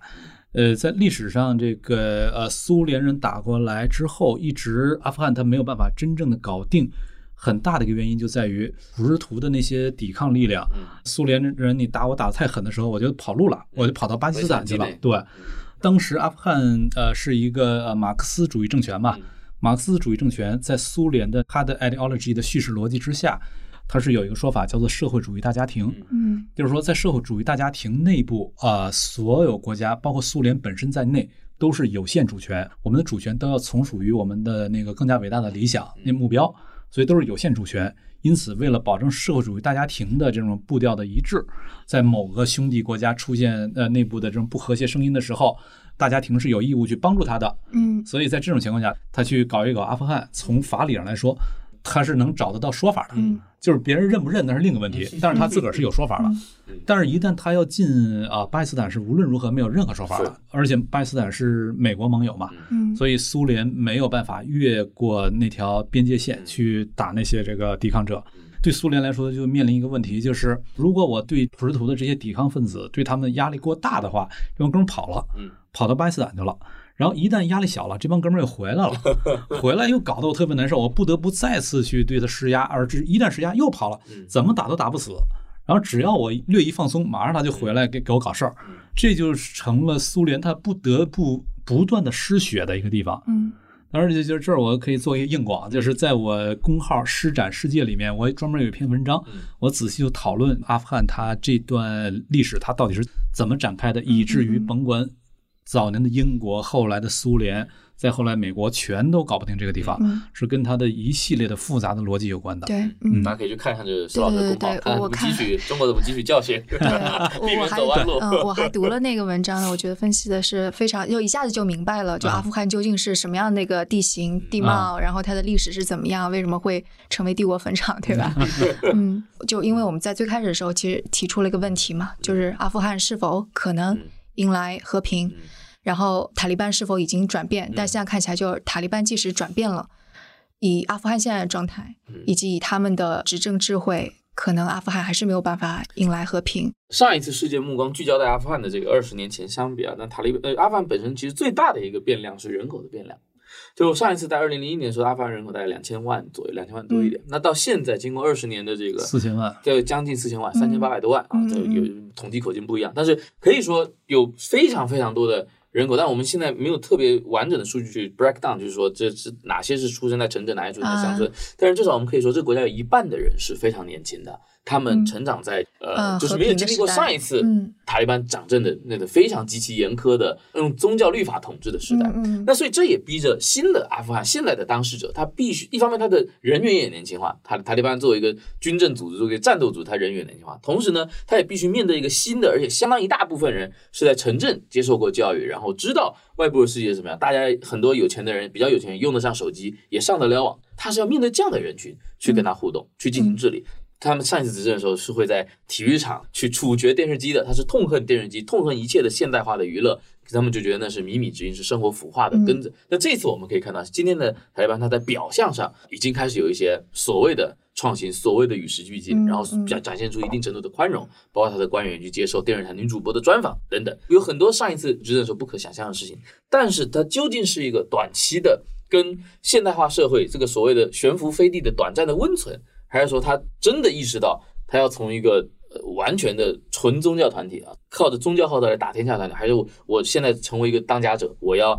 呃，在历史上，这个呃苏联人打过来之后，一直阿富汗他没有办法真正的搞定。很大的一个原因就在于普什图的那些抵抗力量。苏联人你打我打得太狠的时候，我就跑路了，我就跑到巴基斯坦去了。对，当时阿富汗呃是一个呃马克思主义政权嘛，马克思主义政权在苏联的它的 ideology 的叙事逻辑之下，它是有一个说法叫做社会主义大家庭。嗯就是说，在社会主义大家庭内部啊、呃所有国家，包括苏联本身在内，都是有限主权。我们的主权都要从属于我们的那个更加伟大的理想、那目标，所以都是有限主权。因此，为了保证社会主义大家庭的这种步调的一致，在某个兄弟国家出现呃内部的这种不和谐声音的时候，大家庭是有义务去帮助他的。嗯所以在这种情况下，他去搞一搞阿富汗，从法理上来说，他是能找得到说法的，嗯就是别人认不认那是另一个问题，但是他自个儿是有说法了。但是，一旦他要进啊，巴基斯坦是无论如何没有任何说法的，而且巴基斯坦是美国盟友嘛，嗯所以苏联没有办法越过那条边界线去打那些这个抵抗者。对苏联来说，就面临一个问题，就是如果我对普什图的这些抵抗分子对他们的压力过大的话，这帮哥们跑了，跑到巴基斯坦去了。然后一旦压力小了，这帮哥们儿又回来了，(laughs) 回来又搞得我特别难受，我不得不再次去对他施压，而这一旦施压又跑了，怎么打都打不死。然后只要我略一放松，马上他就回来给给我搞事儿，这就成了苏联他不得不不断的失血的一个地方。嗯，当然就是这儿我可以做一个硬广，就是在我公号“施展世界”里面，我专门有一篇文章，我仔细就讨论阿富汗它这段历史，它到底是怎么展开的，以至于甭管早年的英国，后来的苏联，再后来美国，全都搞不定这个地方，嗯是跟它的一系列的复杂的逻辑有关的。对，嗯大家可以去看看这个施老师的公号，对对对看我怎么汲取 (laughs) 中国怎么汲取教训，(laughs) 避免我还走弯路。嗯，我还读了那个文章呢，我觉得分析的是非常，就一下子就明白了，就阿富汗究竟是什么样的一个地形地貌，然后它的历史是怎么样，为什么会成为帝国坟场，对吧？(laughs) 嗯，就因为我们在最开始的时候，其实提出了一个问题嘛，就是阿富汗是否可能迎来和平，然后塔利班是否已经转变？但现在看起来，就是塔利班即使转变了，以阿富汗现在的状态，以及以他们的执政智慧，可能阿富汗还是没有办法迎来和平。上一次世界目光聚焦在阿富汗的这个二十年前相比啊，那塔利呃阿富汗本身其实最大的一个变量是人口的变量。就上一次在二零零一年的时候，阿富汗人口大概两千万左右，两千万多一点。那到现在，经过二十年的这个四千万，对，将近四千万，三千八百多万啊，嗯这有统计口径不一样，但是可以说有非常非常多的人口，但我们现在没有特别完整的数据去 break down，就是说这是哪些是出生在城镇，哪些出生在乡村。但是至少我们可以说，这个国家有一半的人是非常年轻的，他们成长在、呃，嗯就是没有经历过上一次嗯塔利班掌政的那个非常极其严苛的用宗教律法统治的时代。嗯那所以这也逼着新的阿富汗现在的当事者，他必须一方面他的人员也年轻化，塔塔利班作为一个军政组织，作为一个战斗组织，他人员年轻化，同时呢，他也必须面对一个新的，而且相当一大部分人是在城镇接受过教育，然后知道外部的世界是怎么样。大家很多有钱的人，比较有钱人用得上手机，也上得了网，他是要面对这样的人群去跟他互动，去进行治理。他们上一次执政的时候是会在体育场去处决电视机的，他是痛恨电视机，痛恨一切的现代化的娱乐，他们就觉得那是靡靡之音，是生活腐化的根子。那这次我们可以看到，今天的塔利班他在表象上已经开始有一些所谓的创新，所谓的与时俱进，嗯然后展展现出一定程度的宽容，包括他的官员去接受电视台女主播的专访等等，有很多上一次执政的时候不可想象的事情。但是它究竟是一个短期的跟现代化社会这个所谓的悬浮飞地的短暂的温存，还是说他真的意识到他要从一个呃完全的纯宗教团体啊，靠着宗教号召来打天下团体，还是我我现在成为一个当家者，我要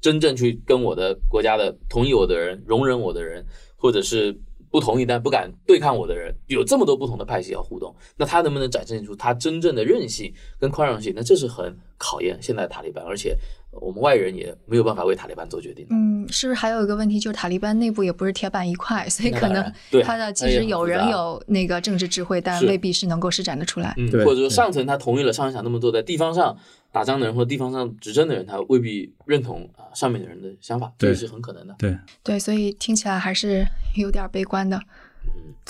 真正去跟我的国家的同意我的人、容忍我的人，或者是不同意但不敢对抗我的人，有这么多不同的派系要互动，那他能不能展现出他真正的韧性跟宽容性？那这是很考验现在的塔利班，而且我们外人也没有办法为塔利班做决定。嗯，是不是还有一个问题，就是塔利班内部也不是铁板一块，所以可能他的即使有人有那个政治智慧，但未必是能够施展得出来。嗯，或者说上层他同意了上层想那么做，在地方上打仗的人或地方上执政的人，他未必认同啊上面的人的想法，这也是很可能的。对，对，所以听起来还是有点悲观的。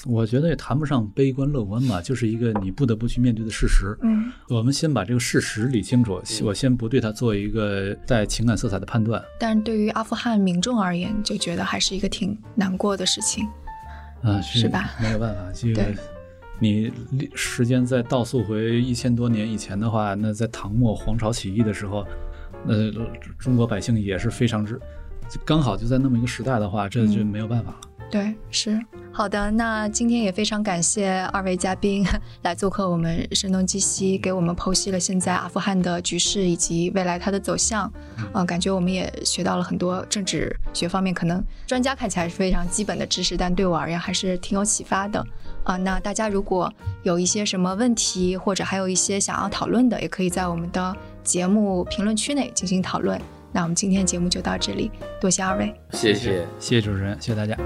我觉得也谈不上悲观乐观吧，就是一个你不得不去面对的事实。嗯，我们先把这个事实理清楚，我先不对它做一个带情感色彩的判断。但是对于阿富汗民众而言，就觉得还是一个挺难过的事情。啊，是吧？没有办法，这个对你时间再倒溯回一千多年以前的话，那在唐末黄巢起义的时候，那中国百姓也是非常之，刚好就在那么一个时代的话，这就没有办法了。对，是好的。那今天也非常感谢二位嘉宾 (laughs) 来做客我们声东击西，给我们剖析了现在阿富汗的局势以及未来它的走向。嗯、感觉我们也学到了很多政治学方面可能专家看起来是非常基本的知识，但对我而言还是挺有启发的。啊、那大家如果有一些什么问题，或者还有一些想要讨论的，也可以在我们的节目评论区内进行讨论。那我们今天的节目就到这里，多谢二位。谢谢，谢谢主持人，谢谢大家。